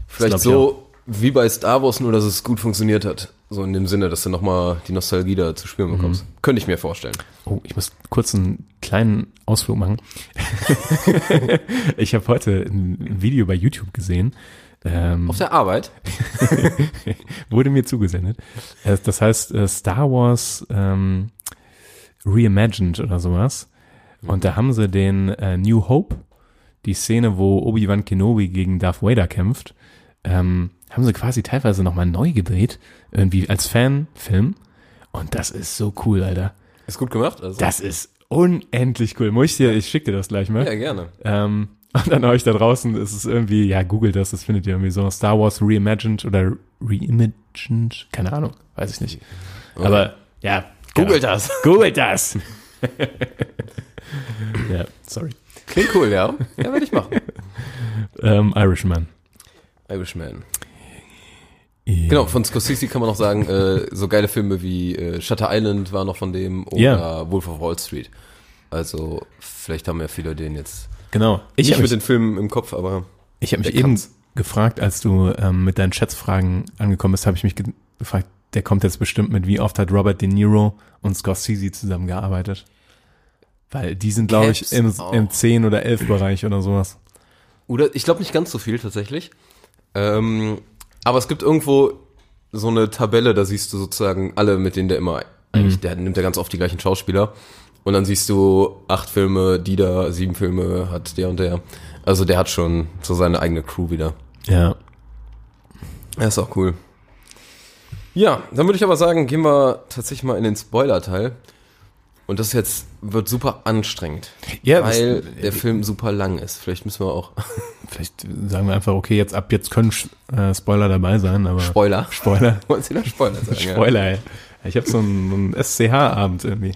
vielleicht so wie bei Star Wars, nur dass es gut funktioniert hat. So in dem Sinne, dass du nochmal die Nostalgie da zu spüren bekommst. Könnte ich mir vorstellen. oh, ich muss kurz einen kleinen Ausflug machen. ich habe heute ein Video bei YouTube gesehen. Ähm, Auf der Arbeit? wurde mir zugesendet. Äh, Das heißt äh, Star Wars ähm, Reimagined oder sowas. Und da haben sie den äh, New Hope, die Szene, wo Obi-Wan Kenobi gegen Darth Vader kämpft, ähm, haben sie quasi teilweise nochmal neu gedreht, irgendwie als Fanfilm. Und das ist so cool, Alter. Ist gut gemacht? Also, Das ist unendlich cool. Muss ich dir, ich schicke dir das gleich mal. ja, gerne. Ähm, und dann euch da draußen ist es irgendwie, ja, googelt das, das findet ihr irgendwie so Star Wars Reimagined oder Reimagined, keine Ahnung, weiß ich nicht. Aber ja, Googelt genau. das. Googelt das. ja, sorry. Klingt cool, ja. Ja, werde ich machen. ähm, Irishman. Irishman. Ja. Genau, von Scorsese kann man noch sagen, äh, so geile Filme wie äh, Shutter Island war noch von dem oder Ja. Wolf of Wall Street. Also vielleicht haben ja viele den jetzt Genau. Ich nicht habe mit den Filmen im Kopf, aber ich hab mich eben kann's. gefragt, als du ähm, mit deinen Schätzfragen angekommen bist, habe ich mich ge gefragt, der kommt jetzt bestimmt mit, wie oft hat Robert De Niro und Scorsese zusammengearbeitet? Weil die sind, glaube ich, im, auch. im 10 oder 11 Bereich oder sowas. Oder ich glaube nicht ganz so viel tatsächlich. Ähm, aber es gibt irgendwo so eine Tabelle, da siehst du sozusagen alle, mit denen der immer, eigentlich, der nimmt ja ganz oft die gleichen Schauspieler. Und dann siehst du acht Filme, die da, sieben Filme hat der und der. Also der hat schon so seine eigene Crew wieder. Ja. Ja, ist auch cool. Ja, dann würde ich aber sagen, gehen wir tatsächlich mal in den Spoiler-Teil. Und das jetzt wird super anstrengend. Ja, das- weil der Film super lang ist. Vielleicht müssen wir auch Vielleicht sagen wir einfach, okay, jetzt ab jetzt können äh, Spoiler dabei sein, aber Spoiler. Spoiler. Wollen Sie noch Spoiler sagen? ja? Spoiler, ey. Ich habe so einen, einen SCH-Abend irgendwie.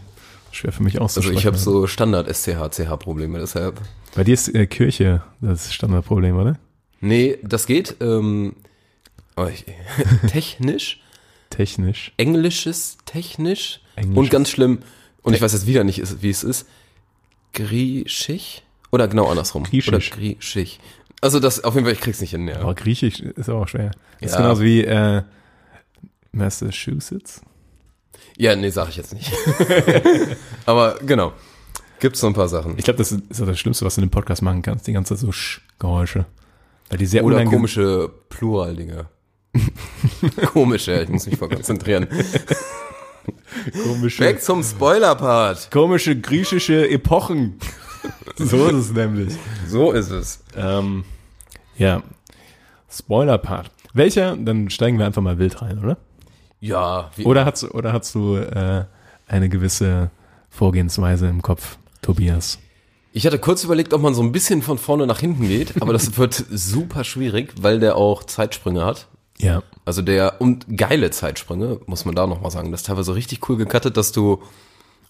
Schwer für mich Also auszusprechen. ich habe so Standard-SCH-CH-Probleme, deshalb. Bei dir ist äh, Kirche das Standardproblem, oder? Nee, das geht. Ähm, oh, ich, technisch, Technisch. englisches technisch Englisches. und ganz schlimm, und ich weiß jetzt wieder nicht, wie es ist, griechisch? Oder genau andersrum. Griechisch. Oder griechisch. Also das, auf jeden Fall, ich krieg's nicht hin, ja. Aber Griechisch ist aber auch schwer. Das ist Ja. genauso wie äh, Massachusetts. Ja, nee, sag ich jetzt nicht. Aber genau. Gibt's so ein paar Sachen. Ich glaube, das ist, das Schlimmste, was du in dem Podcast machen kannst. Die ganze Zeit so Sch-Geräusche. Weil die sehr Oder komische Plural-Dinge. Komische, ich muss mich voll konzentrieren. komische, Weg zum Spoiler-Part. komische griechische Epochen. so ist es nämlich. So ist es. Ähm, ja. Spoiler-Part. Welcher? Dann steigen wir einfach mal wild rein, oder? Ja, wie, Oder hast, du- oder hast du äh, eine gewisse Vorgehensweise im Kopf, Tobias? Ich hatte kurz überlegt, ob man so ein bisschen von vorne nach hinten geht, aber das wird super schwierig, weil der auch Zeitsprünge hat. Ja. Also der, und geile Zeitsprünge, muss man da nochmal sagen. Das ist teilweise richtig cool gecuttet, dass du,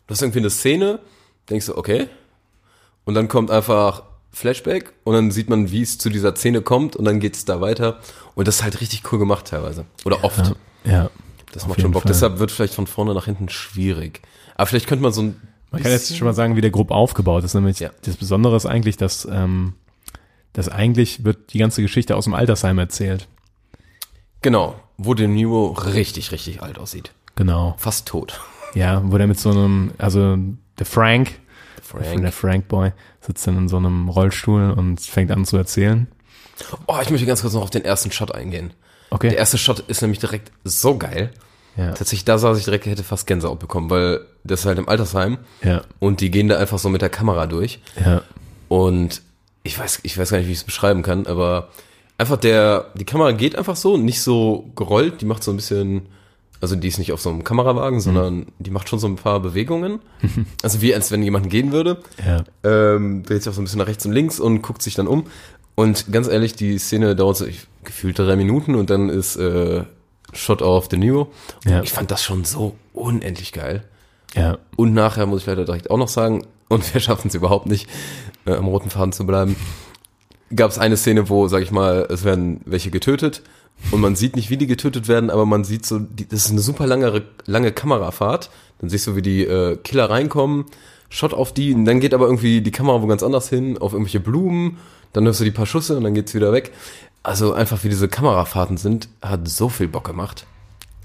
du hast irgendwie eine Szene, denkst du, okay, und dann kommt einfach Flashback und dann sieht man, wie es zu dieser Szene kommt und dann geht's da weiter. Und das ist halt richtig cool gemacht teilweise. Oder oft. Ja. Das macht schon Bock. Fall. Deshalb wird vielleicht von vorne nach hinten schwierig. Aber vielleicht könnte man so ein Man kann jetzt schon mal sagen, wie der grob aufgebaut ist. Nämlich Ja. das Besondere ist eigentlich, dass, ähm, dass eigentlich wird die ganze Geschichte aus dem Altersheim erzählt. Genau, wo De Niro richtig, richtig alt aussieht. Genau. Fast tot. Ja, wo der mit so einem, also der Frank, Frank. der Frank Boy, sitzt dann in so einem Rollstuhl und fängt an zu erzählen. Oh, ich möchte ganz kurz noch auf den ersten Shot eingehen. Okay. Der erste Shot ist nämlich direkt so geil. ja. Tatsächlich, da saß ich direkt, hätte fast Gänsehaut bekommen, weil das ist halt im Altersheim Ja. und die gehen da einfach so mit der Kamera durch. Ja. Und ich weiß, ich weiß gar nicht, wie ich es beschreiben kann, aber einfach der, die Kamera geht einfach so, nicht so gerollt, die macht so ein bisschen, also die ist nicht auf so einem Kamerawagen, sondern die macht schon so ein paar Bewegungen. Also wie als wenn jemand gehen würde. Ja. ähm, dreht sich auch so ein bisschen nach rechts und links und guckt sich dann um. Und ganz ehrlich, die Szene dauert so ich, gefühlt drei Minuten und dann ist äh, Shot auf De Niro. Ja. Ich fand das schon so unendlich geil. Ja. Und nachher muss ich leider direkt auch noch sagen, und wir schaffen es überhaupt nicht, äh, am roten Faden zu bleiben, gab es eine Szene, wo, sag ich mal, es werden welche getötet und man sieht nicht, wie die getötet werden, aber man sieht so, die, das ist eine super lange, lange Kamerafahrt. Dann siehst du, wie die äh, Killer reinkommen, Shot auf die, und dann geht aber irgendwie die Kamera wo ganz anders hin, auf irgendwelche Blumen, dann hörst du die paar Schüsse und dann geht's wieder weg. Also einfach wie diese Kamerafahrten sind, hat so viel Bock gemacht.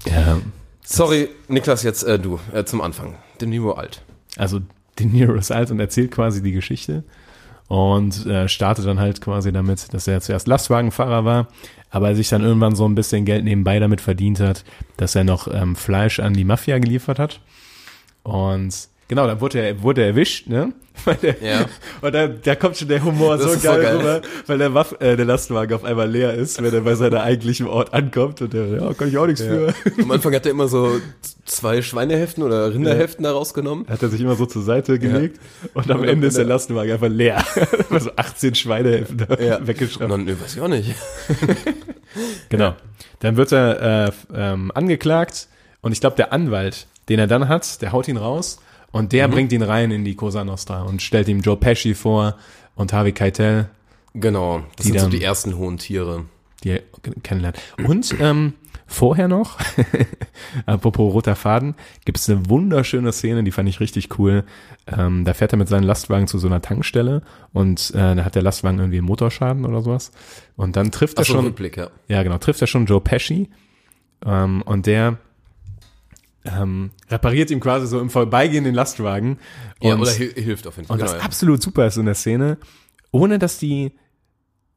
Ja. Sorry, Niklas, jetzt äh, du, äh, zum Anfang. De Niro alt. Also De Niro ist alt und erzählt quasi die Geschichte und äh, startet dann halt quasi damit, dass er zuerst Lastwagenfahrer war, aber sich dann irgendwann so ein bisschen Geld nebenbei damit verdient hat, dass er noch ähm, Fleisch an die Mafia geliefert hat. Und genau, dann wurde er, wurde er erwischt, ne? Weil der, Ja. Und da, da kommt schon der Humor Das so geil, geil. rüber, weil der, Waff, äh, der Lastwagen auf einmal leer ist, wenn er bei seiner eigentlichen Ort ankommt und der, ja, kann ich auch nichts für. Am Anfang hat er immer so zwei Schweineheften oder Rinderheften da rausgenommen. Hat er sich immer so zur Seite gelegt und am Und Ende ist der Lastwagen einfach leer. Immer so 18 Schweinehälften da Und weggeschraubt. dann, nee, weiß ich auch nicht. Genau. Dann wird er äh, ähm, angeklagt und ich glaube, der Anwalt, den er dann hat, der haut ihn raus und der bringt ihn rein in die Cosa Nostra und stellt ihm Joe Pesci vor und Harvey Keitel. Genau, das Die sind so die ersten hohen Tiere. die er kennenlernt. Und ähm, vorher noch, apropos roter Faden, gibt es eine wunderschöne Szene, die fand ich richtig cool. Ähm, da fährt er mit seinem Lastwagen zu so einer Tankstelle und äh, da hat der Lastwagen irgendwie einen Motorschaden oder sowas. Und dann trifft er Achso, schon, Rückblick, ja. ja genau, trifft er schon Joe Pesci ähm, und der ähm, repariert ihm quasi so im Vorbeigehen den Lastwagen. ja Und- oder hil hilft auf jeden Fall. und genau, was ja. absolut super ist in der Szene, ohne dass die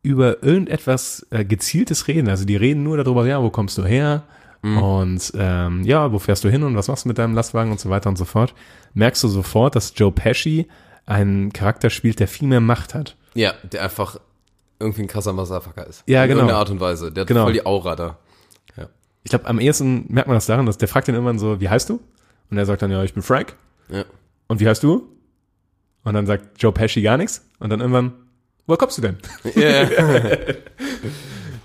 über irgendetwas äh, gezieltes reden. Also die reden nur darüber, ja, wo kommst du her? Mhm. Und ähm, ja, wo fährst du hin und was machst du mit deinem Lastwagen und so weiter und so fort. Merkst du sofort, dass Joe Pesci einen Charakter spielt, der viel mehr Macht hat. ja, der einfach irgendwie ein krasser Motherfucker ist. Ja, In genau. irgendeiner Art und Weise. Der hat Genau. voll die Aura da. Ich glaube, am ehesten merkt man das daran, dass der fragt ihn immer so, wie heißt du? Und er sagt dann, ja, ich bin Frank. Ja. Und wie heißt du? Und dann sagt Joe Pesci gar nichts. Und dann irgendwann, woher kommst du denn? Ja.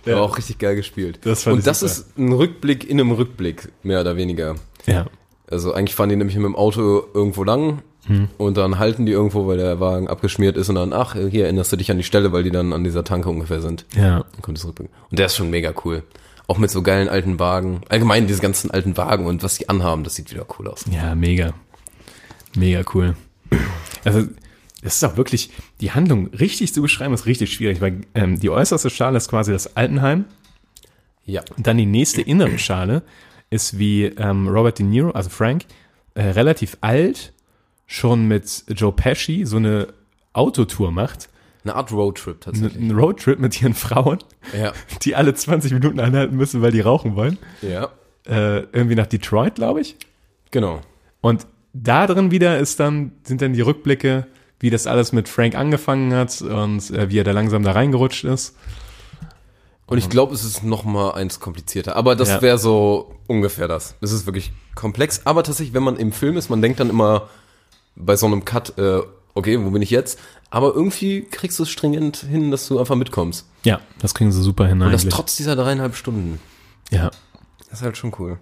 War auch richtig geil gespielt. Das fand ich und das super. ist ein Rückblick in einem Rückblick, mehr oder weniger. Ja. Also eigentlich fahren die nämlich mit dem Auto irgendwo lang Hm. und dann halten die irgendwo, weil der Wagen abgeschmiert ist und dann, ach, hier erinnerst du dich an die Stelle, weil die dann an dieser Tanke ungefähr sind. Ja. Dann kommt es rückblicken. Und der ist schon mega cool. Auch mit so geilen alten Wagen. Allgemein diese ganzen alten Wagen und was die anhaben, das sieht wieder cool aus. Ja, mega. Mega cool. Also, das ist auch wirklich, die Handlung richtig zu beschreiben, ist richtig schwierig, weil ähm, die äußerste Schale ist quasi das Altenheim. Ja. Und dann die nächste innere Schale ist wie ähm, Robert De Niro, also Frank, äh, relativ alt, schon mit Joe Pesci so eine Autotour macht. Eine Art Roadtrip tatsächlich. Ein Roadtrip mit ihren Frauen, Ja. die alle 20 Minuten anhalten müssen, weil die rauchen wollen. Ja. Äh, irgendwie nach Detroit, glaube ich. Genau. Und da drin wieder ist dann, sind dann die Rückblicke, wie das alles mit Frank angefangen hat und äh, wie er da langsam da reingerutscht ist. Und ich glaube, es ist noch mal eins komplizierter. Aber das Ja. wäre so ungefähr das. Es ist wirklich komplex. Aber tatsächlich, wenn man im Film ist, man denkt dann immer bei so einem Cut, äh, okay, wo bin ich jetzt? Aber irgendwie kriegst du es stringent hin, dass du einfach mitkommst. Ja, das kriegen sie super hin Und das eigentlich. trotz dieser dreieinhalb Stunden. ja. Das ist halt schon cool.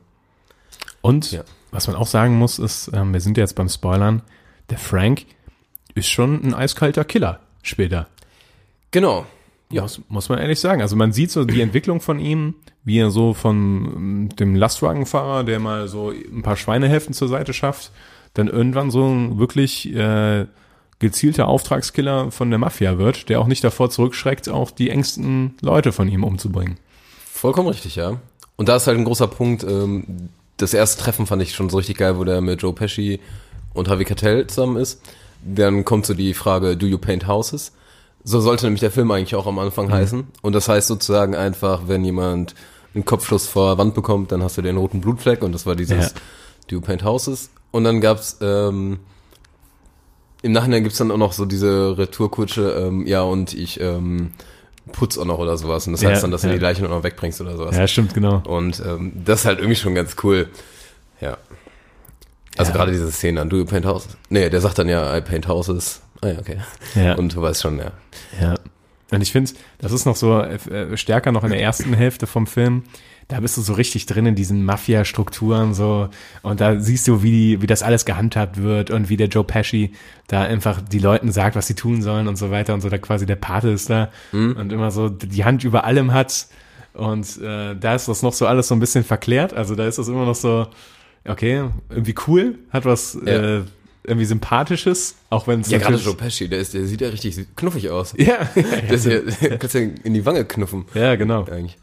Und Ja. was man auch sagen muss, ist, ähm, wir sind ja jetzt beim Spoilern, der Frank ist schon ein eiskalter Killer später. Genau. Ja. Muss, muss man ehrlich sagen. Also man sieht so die Entwicklung von ihm, wie er so von ähm, dem Lastwagenfahrer, der mal so ein paar Schweinehälften zur Seite schafft, dann irgendwann so wirklich äh, gezielter Auftragskiller von der Mafia wird, der auch nicht davor zurückschreckt, auch die engsten Leute von ihm umzubringen. Vollkommen richtig, ja. Und da ist halt ein großer Punkt, ähm, das erste Treffen fand ich schon so richtig geil, wo der mit Joe Pesci und Harvey Keitel zusammen ist. Dann kommt so die Frage, do you paint houses? So sollte nämlich der Film eigentlich auch am Anfang heißen. Und das heißt sozusagen einfach, wenn jemand einen Kopfschuss vor Wand bekommt, dann hast du den roten Blutfleck und das war dieses Ja. Do you paint houses? Und dann gab's ähm, im Nachhinein gibt's dann auch noch so diese Retourkutsche, ähm, ja und ich ähm, putz auch noch oder sowas. Und das Ja, heißt dann, dass du ja. die Leichen auch noch wegbringst oder sowas. Ja, stimmt, genau. Und ähm, das ist halt irgendwie schon ganz cool. Ja. Also Ja. gerade diese Szene an Do you paint houses? Nee, der sagt dann ja, I paint houses. Ah ja, okay. Ja. Und du weißt schon, ja. Ja. Und ich finde, das ist noch so äh, stärker noch in der ersten Hälfte vom Film. Da bist du so richtig drin in diesen Mafia-Strukturen so und da siehst du, wie, die, wie das alles gehandhabt wird und wie der Joe Pesci da einfach die Leuten sagt, was sie tun sollen und so weiter und so, da quasi der Pate ist da und immer so die Hand über allem hat und äh, da ist das noch so alles so ein bisschen verklärt, also da ist das immer noch so, okay, irgendwie cool, hat was Ja. äh, irgendwie Sympathisches, auch wenn es Ja, gerade Joe Pesci, der, ist, der sieht ja richtig knuffig aus. ja, ist ja, kannst ja in die Wange knuffen. ja, genau. Eigentlich.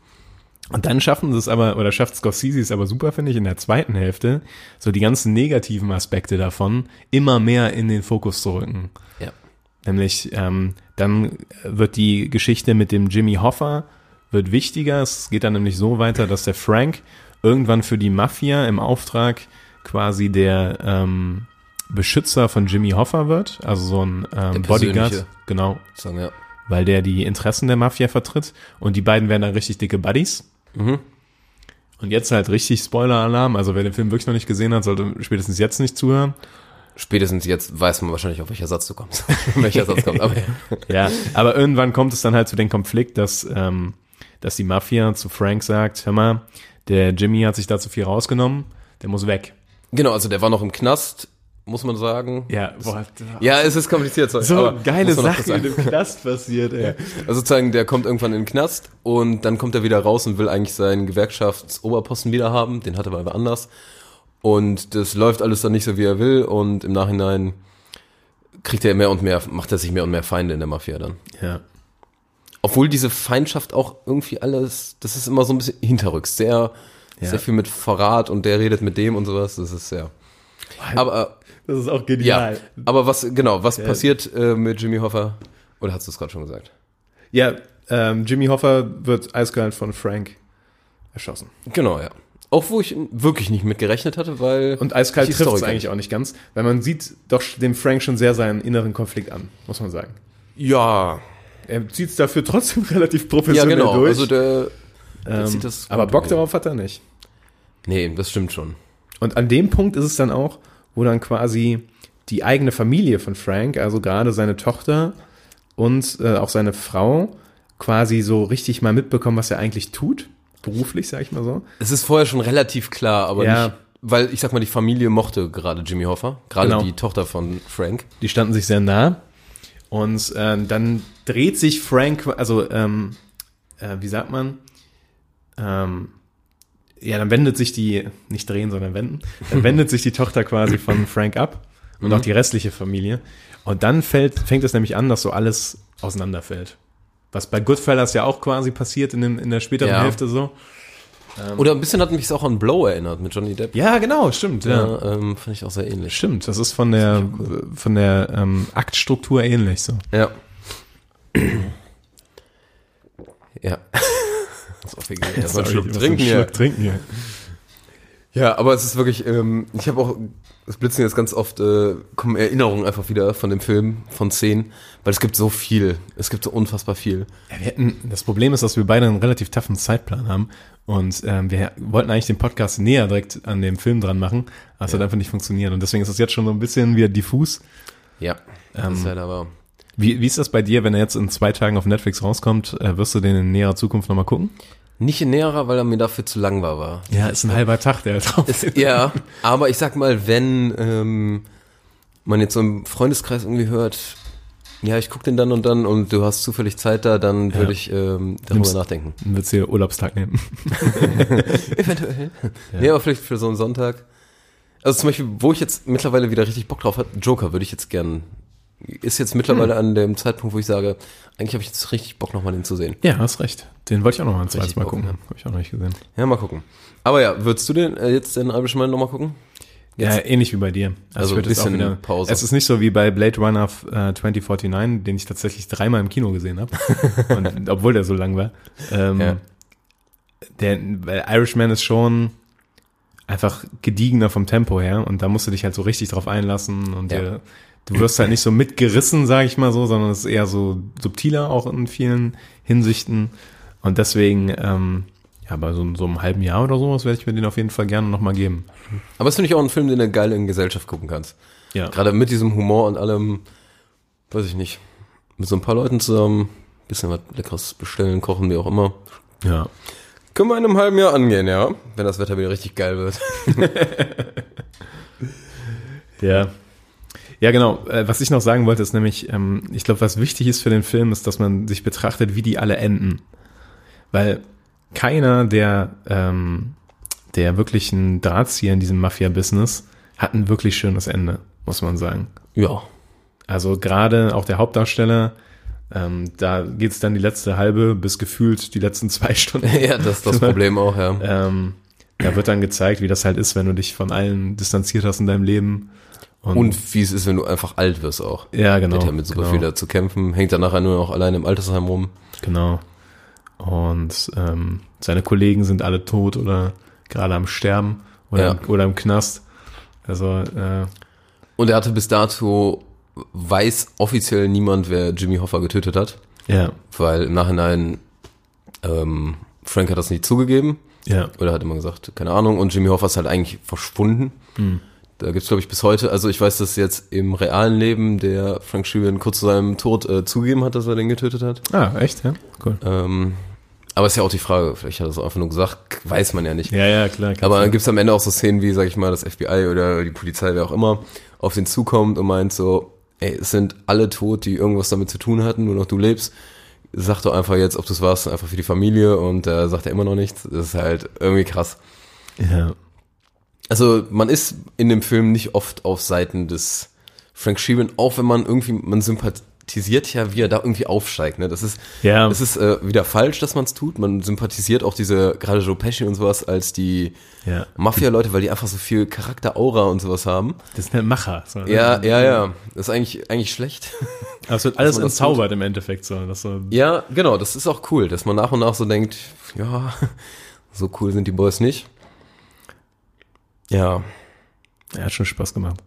Und dann schaffen sie es aber, oder schafft Scorsese es aber super, finde ich, in der zweiten Hälfte, so die ganzen negativen Aspekte davon immer mehr in den Fokus zu rücken. Ja. Nämlich, ähm, dann wird die Geschichte mit dem Jimmy Hoffa wird wichtiger. Es geht dann nämlich so weiter, dass der Frank irgendwann für die Mafia im Auftrag quasi der ähm, Beschützer von Jimmy Hoffa wird, also so ein ähm, Bodyguard, genau, Sagen, ja. weil der die Interessen der Mafia vertritt und die beiden werden dann richtig dicke Buddies. Mhm. Und jetzt halt richtig Spoiler-Alarm. Also wer den Film wirklich noch nicht gesehen hat, sollte spätestens jetzt nicht zuhören. Spätestens jetzt weiß man wahrscheinlich, auf welcher Satz du kommst. welcher Satz kommt. Aber Ja, aber irgendwann kommt es dann halt zu dem Konflikt, dass, ähm, dass die Mafia zu Frank sagt, hör mal, der Jimmy hat sich da zu viel rausgenommen, der muss weg. Genau, also der war noch im Knast muss man sagen. Ja, boah, Ja, es ist kompliziert. sorry, so geile Sachen in dem Knast passiert, ey. Also sozusagen, der kommt irgendwann in den Knast und dann kommt er wieder raus und will eigentlich seinen Gewerkschaftsoberposten wieder haben. Den hat er aber anders. Und das läuft alles dann nicht so, wie er will. Und im Nachhinein kriegt er mehr und mehr, macht er sich mehr und mehr Feinde in der Mafia dann. Ja. Obwohl diese Feindschaft auch irgendwie alles, das ist immer so ein bisschen hinterrücks. Sehr, Ja. sehr viel mit Verrat und der redet mit dem und sowas. Das ist sehr. Aber Das ist auch genial. ja, aber was genau, was passiert äh, mit Jimmy Hoffa? Oder hast du es gerade schon gesagt? Ja, ähm, Jimmy Hoffa wird eiskalt von Frank erschossen. Genau, ja. Auch wo ich wirklich nicht mit gerechnet hatte, weil Und eiskalt trifft es eigentlich auch nicht ganz, weil man sieht doch dem Frank schon sehr seinen inneren Konflikt an, muss man sagen. Ja, Er zieht es dafür trotzdem relativ ja professionell genau. durch. Also der, der ähm, aber Bock darauf hat er nicht. Nee, das stimmt schon. Und an dem Punkt ist es dann auch, wo dann quasi die eigene Familie von Frank, also gerade seine Tochter und äh, auch seine Frau, quasi so richtig mal mitbekommen, was er eigentlich tut. Beruflich, sag ich mal so. Es ist vorher schon relativ klar, aber Ja. nicht, weil ich sag mal, die Familie mochte gerade Jimmy Hoffa, gerade Genau. die Tochter von Frank. Die standen sich sehr nah. Und ähm, dann dreht sich Frank, also ähm, äh, wie sagt man? Ähm, ja, dann wendet sich die, nicht drehen, sondern wenden, dann wendet sich die Tochter quasi von Frank ab und auch die restliche Familie. Und dann fällt, fängt es nämlich an, dass so alles auseinanderfällt. Was bei Goodfellas ja auch quasi passiert in, dem, in der späteren Ja. Hälfte so. Oder ein bisschen hat mich auch an Blow erinnert mit Johnny Depp. Ja, genau, stimmt. Ja. Ja, ähm, fand ich auch sehr ähnlich. Stimmt, das ist von der, von der ähm, Aktstruktur ähnlich so. Ja. ja. Das ist auch egal. Erstmal einen Schluck trinken hier. Schluck trinken hier. Ja, aber es ist wirklich, ähm, ich habe auch, es blitzen jetzt ganz oft, äh, kommen Erinnerungen einfach wieder von dem Film, von Szenen, weil es gibt so viel, es gibt so unfassbar viel. Ja, wir hätten, das Problem ist, dass wir beide einen relativ toughen Zeitplan haben und ähm, wir wollten eigentlich den Podcast näher direkt an dem Film dran machen, aber es hat einfach nicht funktioniert und deswegen ist es jetzt schon so ein bisschen wieder diffus. Ja, das ist halt aber, Wie, wie ist das bei dir, wenn er jetzt in zwei Tagen auf Netflix rauskommt, äh, wirst du den in näherer Zukunft nochmal gucken? Nicht in näherer, weil er mir dafür zu lang war, war. Ja, ist ein halber Tag, der drauf Es, ja, aber ich sag mal, wenn ähm, man jetzt so im Freundeskreis irgendwie hört, ja, ich guck den dann und dann und du hast zufällig Zeit da, dann würde ich ähm, darüber Nimmst- nachdenken. Dann wird's hier Urlaubstag nehmen. Eventuell. Nee, aber vielleicht für so einen Sonntag. Also zum Beispiel, wo ich jetzt mittlerweile wieder richtig Bock drauf habe, Joker würde ich jetzt gern. Ist jetzt mittlerweile an dem Zeitpunkt, wo ich sage, eigentlich habe ich jetzt richtig Bock, nochmal den zu sehen. Ja, hast recht. Den wollte ich auch noch mal ein zweites Mal gucken. ja. Habe ich auch noch nicht gesehen. Ja, mal gucken. Aber ja, würdest du den äh, jetzt den Irishman nochmal gucken? Ja, ähnlich wie bei dir. Also ich ein jetzt bisschen Pause. Es ist nicht so wie bei Blade Runner äh, 2049, den ich tatsächlich dreimal im Kino gesehen habe. und obwohl der so lang war. Ähm, Ja. Der weil Irishman ist schon einfach gediegener vom Tempo her und da musst du dich halt so richtig drauf einlassen und Ja. dir, du wirst halt nicht so mitgerissen, sage ich mal so, sondern es ist eher so subtiler auch in vielen Hinsichten und deswegen ähm, ja, bei so, so einem halben Jahr oder sowas werde ich mir den auf jeden Fall gerne nochmal geben. Aber es finde ich auch ein Film, den du geil in Gesellschaft gucken kannst. Ja. Gerade mit diesem Humor und allem, weiß ich nicht, mit so ein paar Leuten zusammen, bisschen was Leckeres bestellen, kochen, wie auch immer. Ja. Können wir in einem halben Jahr angehen, ja? Wenn das Wetter wieder richtig geil wird. Ja. Ja, genau. Äh, Was ich noch sagen wollte, ist nämlich, ähm, ich glaube, was wichtig ist für den Film, ist, dass man sich betrachtet, wie die alle enden. Weil keiner der, ähm, der wirklichen Drahtzieher in diesem Mafia-Business hat ein wirklich schönes Ende, muss man sagen. Ja. Also gerade auch der Hauptdarsteller, ähm, da geht's dann die letzte halbe bis gefühlt die letzten zwei Stunden. ja, das ist das Problem auch, ja. ähm, da wird dann gezeigt, wie das halt ist, wenn du dich von allen distanziert hast in deinem Leben. Und wie es ist, wenn du einfach alt wirst auch. ja, genau. Ja mit super genau. viel da zu kämpfen, hängt dann nachher nur noch allein im Altersheim rum. Genau. Und ähm, seine Kollegen sind alle tot oder gerade am Sterben oder, Ja. im, oder im Knast. Also, äh, Und er hatte bis dato, weiß offiziell niemand, wer Jimmy Hoffa getötet hat, ja, weil im Nachhinein ähm, Frank hat das nicht zugegeben. ja, Oder hat immer gesagt, keine Ahnung. Und Jimmy Hoffa ist halt eigentlich verschwunden. Da gibt's glaub ich, bis heute, also ich weiß, dass jetzt im realen Leben der Frank Sheeran kurz zu seinem Tod äh, zugegeben hat, dass er den getötet hat. Ah, echt, ja? Cool. Ähm, aber ist ja auch die Frage, vielleicht hat er es einfach nur gesagt, weiß man ja nicht. Ja, ja, klar. klar. Aber dann gibt's am Ende auch so Szenen wie, sag ich mal, das FBI oder die Polizei, wer auch immer, auf den zukommt und meint so, ey, es sind alle tot, die irgendwas damit zu tun hatten, nur noch du lebst. Sag doch einfach jetzt, ob du es warst, einfach für die Familie und äh, sagt er immer noch nichts. Das ist halt irgendwie krass. Ja. Also man ist in dem Film nicht oft auf Seiten des Frank Sheeran, auch wenn man irgendwie, man sympathisiert ja, wie er da irgendwie aufsteigt. Ne? Das ist, Ja. das ist äh, wieder falsch, dass man es tut. Man sympathisiert auch diese, gerade Joe Pesci und sowas, als die Ja. Mafia-Leute, weil die einfach so viel Charakter, Aura und sowas haben. Das ist ein Macher. So, ne? Ja, ja, ja. Das ist eigentlich, eigentlich schlecht. Aber es wird alles entzaubert im Endeffekt so. Das so Ja, genau, das ist auch cool, dass man nach und nach so denkt, ja, so cool sind die Boys nicht. Ja, ja, hat schon Spaß gemacht.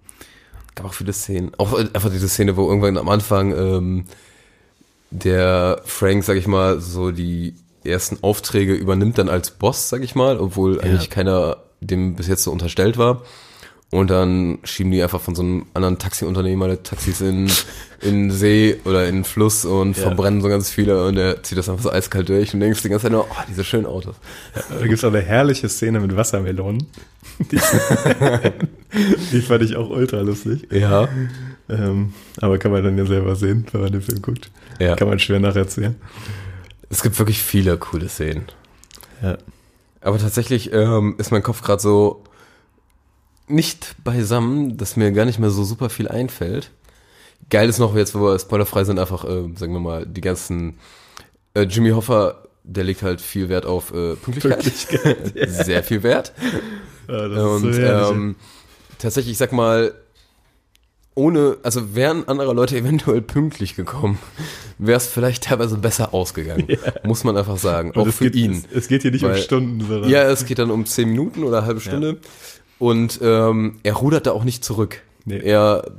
gab auch viele Szenen. Auch äh, einfach diese Szene, wo irgendwann am Anfang ähm, der Frank, sag ich mal, so die ersten Aufträge übernimmt dann als Boss, sag ich mal, obwohl eigentlich keiner dem bis jetzt so unterstellt war. Und dann schieben die einfach von so einem anderen Taxiunternehmer die Taxis in, in See oder in den Fluss und verbrennen so ganz viele und er zieht das einfach so eiskalt durch und denkst die ganze Zeit nur, oh, diese schönen Autos. Da gibt es auch eine herrliche Szene mit Wassermelonen. Die, die fand ich auch ultra lustig. Ja. Ähm, aber kann man dann ja selber sehen, wenn man den Film guckt. Ja. Kann man schwer nacherzählen. Es gibt wirklich viele coole Szenen. Ja. Aber tatsächlich ähm, ist mein Kopf gerade so nicht beisammen, dass mir gar nicht mehr so super viel einfällt. Geil ist noch, jetzt wo wir spoilerfrei sind, einfach, äh, sagen wir mal, die ganzen äh, Jimmy Hoffa, der legt halt viel Wert auf äh, Pünktlichkeit. Sehr viel Wert. Ja, Und so ähm, tatsächlich, ich sag mal, ohne, also wären andere Leute eventuell pünktlich gekommen, wäre es vielleicht teilweise besser ausgegangen. Muss man einfach sagen. Und auch für geht, ihn. Es, es geht hier nicht um Weil- Stunden, sondern Ja, es geht dann um zehn Minuten oder eine halbe Stunde. Und ähm, er rudert da auch nicht zurück. Nee. Er,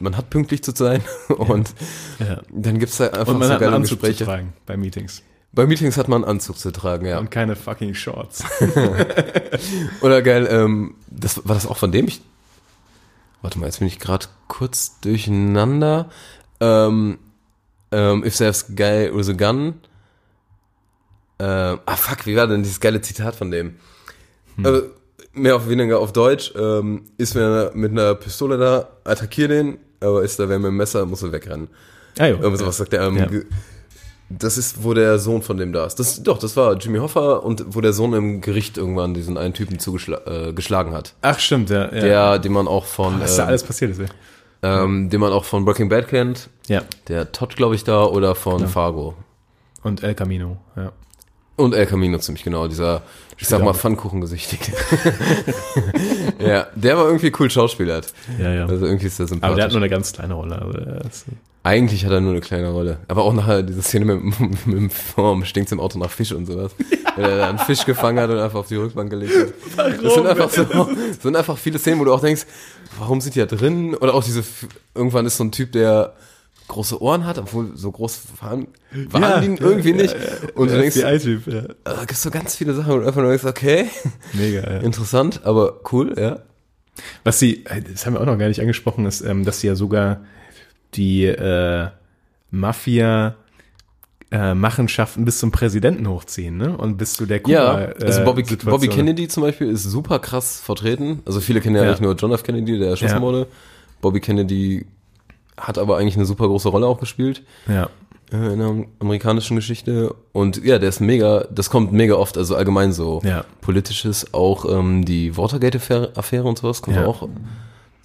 man hat pünktlich zu sein und Ja. dann gibt's da einfach Und man so hat einen Anzug Gespräche. zu tragen bei Meetings. Bei Meetings hat man einen Anzug zu tragen, ja. Und keine fucking Shorts. Oder geil, ähm, das war das auch von dem? Ich, warte mal, jetzt bin ich gerade kurz durcheinander. Ähm, ähm, if there's a guy with a gun. Ähm, ah fuck, wie war denn dieses geile Zitat von dem? Äh, mehr auf weniger auf Deutsch. Ähm, ist mir mit einer Pistole da, attackier den, aber ist da wer mit dem Messer, muss er wegrennen. Ah, jo. Irgendwas was sagt der. Ähm, Ja. Das ist, wo der Sohn von dem da ist. Das, doch, das war Jimmy Hoffa und wo der Sohn im Gericht irgendwann diesen einen Typen zugeschlagen äh, geschlagen hat. Ach, stimmt, ja. ja. Der, den man auch von, Was da ähm, alles passiert ist. Ja. ähm, den man auch von Breaking Bad kennt. ja. Der Todd, glaube ich, da oder von Fargo. Und El Camino, ja. Und El Camino ziemlich genau, dieser, ich sag mal. Pfannkuchengesichtig. ja, der war irgendwie cool schauspielert. Ja, ja. Also irgendwie ist der sympathisch. Aber der hat nur eine ganz kleine Rolle. Also, Eigentlich hat er nur eine kleine Rolle. Aber auch nachher diese Szene mit, mit, mit dem Form, stinkt im Auto nach Fisch und sowas. Wenn er da einen Fisch gefangen hat und einfach auf die Rückbank gelegt hat. Das sind einfach so, sind einfach viele Szenen, wo du auch denkst, warum sind die da drin? Oder auch diese, irgendwann ist so ein Typ, der große Ohren hat, obwohl so groß waren, waren Ja, die irgendwie ja, nicht. Und du denkst, FBI-Typ, ja. da gibt so ganz viele Sachen, wo du einfach nur denkst, okay, Mega, interessant, aber cool, ja. Was sie, das haben wir auch noch gar nicht angesprochen, ist, ähm, dass sie ja sogar die äh, Mafia äh, Machenschaften bis zum Präsidenten hochziehen, ne? Und bis zu der Kuba, Ja, also äh, Bobby, Situation. Bobby Kennedy zum Beispiel ist super krass vertreten. Also viele kennen ja, Ja. eigentlich nur John F. Kennedy, der erschossen Ja. wurde. Bobby Kennedy hat aber eigentlich eine super große Rolle auch gespielt Ja. äh, in der amerikanischen Geschichte. Und ja, der ist mega, das kommt mega oft, also allgemein so Ja. politisches, auch ähm, die Watergate-Affäre und sowas kommt Ja. auch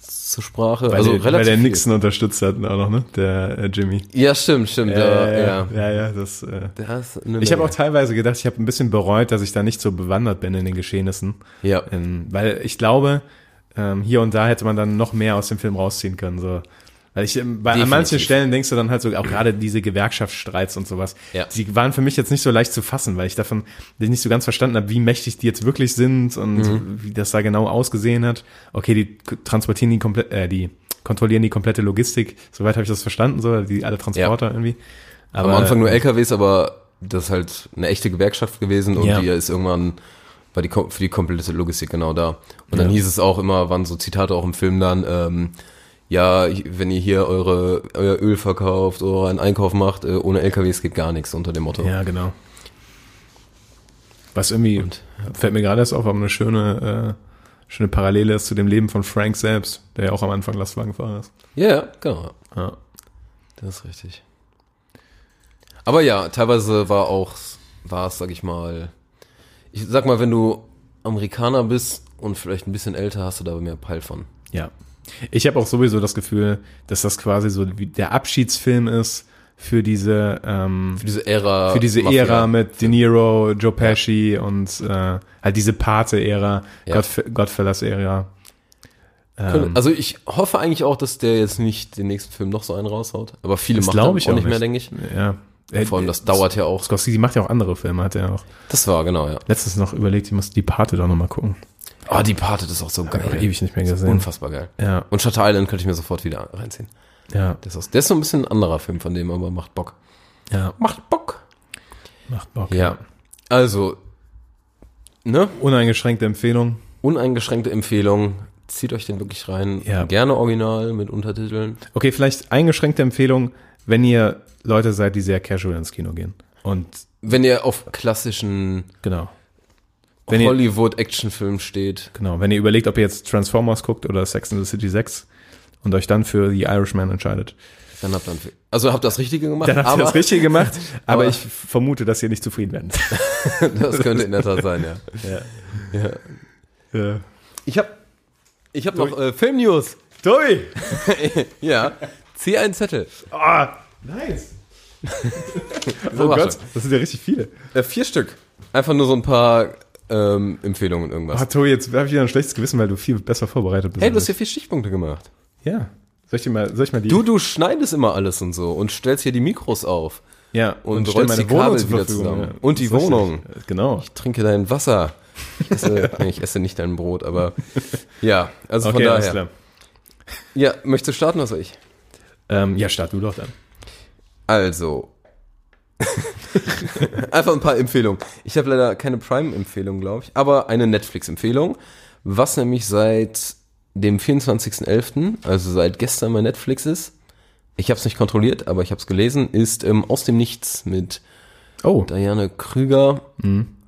zur Sprache. Weil, also der, weil relativ der viel. Nixon unterstützt hat auch noch, ne? Der äh, Jimmy. Ja, stimmt, stimmt. Ja, ja, ja, ja, das. Äh, Der eine ich habe auch teilweise gedacht, ich habe ein bisschen bereut, dass ich da nicht so bewandert bin in den Geschehnissen. Ja. Ähm, weil ich glaube, ähm, hier und da hätte man dann noch mehr aus dem Film rausziehen können. So. Weil ich ähm, bei, an manchen Stellen denkst du dann halt so, auch gerade diese Gewerkschaftsstreits und sowas, Ja. die waren für mich jetzt nicht so leicht zu fassen, weil ich davon nicht so ganz verstanden habe, wie mächtig die jetzt wirklich sind und Mhm. wie das da genau ausgesehen hat. Okay, die transportieren die komplett, äh, die kontrollieren die komplette Logistik. Soweit habe ich das verstanden, so die alle Transporter irgendwie. Aber Am Anfang nur LKWs, aber das ist halt eine echte Gewerkschaft gewesen und Ja. die ist irgendwann war die für die komplette Logistik genau da. Und dann Ja. hieß es auch immer, waren so Zitate auch im Film dann, ähm, ja, wenn ihr hier eure euer Öl verkauft oder einen Einkauf macht, äh, ohne LKWs geht gar nichts unter dem Motto. Ja, genau. Was irgendwie, fällt mir gerade erst auf, aber eine schöne, schöne Parallele ist zu dem Leben von Frank selbst, der ja auch am Anfang Lastwagenfahrer ist. Ja, ja, genau. Ja. Das ist richtig. Aber ja, teilweise war auch, war es, sag ich mal, ich sag mal, wenn du Amerikaner bist und vielleicht ein bisschen älter, hast du da mehr Peil von. Ja. Ich habe auch sowieso das Gefühl, dass das quasi so wie der Abschiedsfilm ist für diese ähm, Für diese Ära. für diese Mafia. Ära mit De Niro, Joe Pesci und äh, halt diese Pate-Ära, Ja. Godf Godfellas-Ära. Ähm, Also ich hoffe eigentlich auch, dass der jetzt nicht den nächsten Film noch so einen raushaut. Aber viele machen ich auch nicht mehr, denke ich. Ja. Äh, Vor allem, das dauert ja auch. Scorsese macht ja auch andere Filme, hat er auch. Das war, genau, ja. Letztens noch überlegt, ich muss die Pate doch nochmal gucken. Ah, die das ist auch so Hab ich geil. ewig nicht mehr gesehen. Unfassbar geil. Ja, Und Shutter Island könnte ich mir sofort wieder reinziehen. ja, Das ist, der ist so ein bisschen ein anderer Film von dem, aber macht Bock. ja. Macht Bock. Macht Bock. Ja. Also, ne? Uneingeschränkte Empfehlung. Uneingeschränkte Empfehlung. Zieht euch den wirklich rein. Ja. Gerne original mit Untertiteln. Okay, vielleicht eingeschränkte Empfehlung, wenn ihr Leute seid, die sehr casual ins Kino gehen. Und Wenn ihr auf klassischen genau. Wenn ihr, Hollywood-Actionfilmen steht. genau, wenn ihr überlegt, ob ihr jetzt Transformers guckt oder Sex in the City 6 und euch dann für The Irishman entscheidet. Dann habt ihr. Also habt ihr das Richtige gemacht. Dann habt ihr aber das richtig gemacht, aber, aber- ich vermute, dass ihr nicht zufrieden werdet. das könnte in der Tat sein, ja. Ja. ja. Ich hab, ich hab noch äh, Film-News. Tobi! Ja. Zieh einen Zettel. Ah, nice! Oh Gott, das sind ja richtig viele. Äh, vier Stück. Einfach nur so ein paar ähm, Empfehlungen irgendwas. Ah, Tobi, jetzt habe ich wieder ein schlechtes Gewissen, weil du viel besser vorbereitet bist. Hey, du hast ja vier Stichpunkte gemacht. ja. Soll ich dir mal, soll ich mal die? Du, du schneidest immer alles und so und stellst hier die Mikros auf. ja, und stell rollst die Kabel wieder zusammen. Und die ist richtig. Wohnung. Genau. Ich trinke dein Wasser. Ich esse, nee, ich esse nicht dein Brot, aber ja, also von Okay, alles daher. klar. Ja, möchtest du starten, was soll ich? Ähm, ja, start du doch dann. Also. Einfach ein paar Empfehlungen. Ich habe leider keine Prime-Empfehlung, glaube ich, aber eine Netflix-Empfehlung, was nämlich seit dem 24.11., also seit gestern bei Netflix ist, ich habe es nicht kontrolliert, aber ich habe es gelesen, ist ähm, Aus dem Nichts mit Oh, Diane Krüger.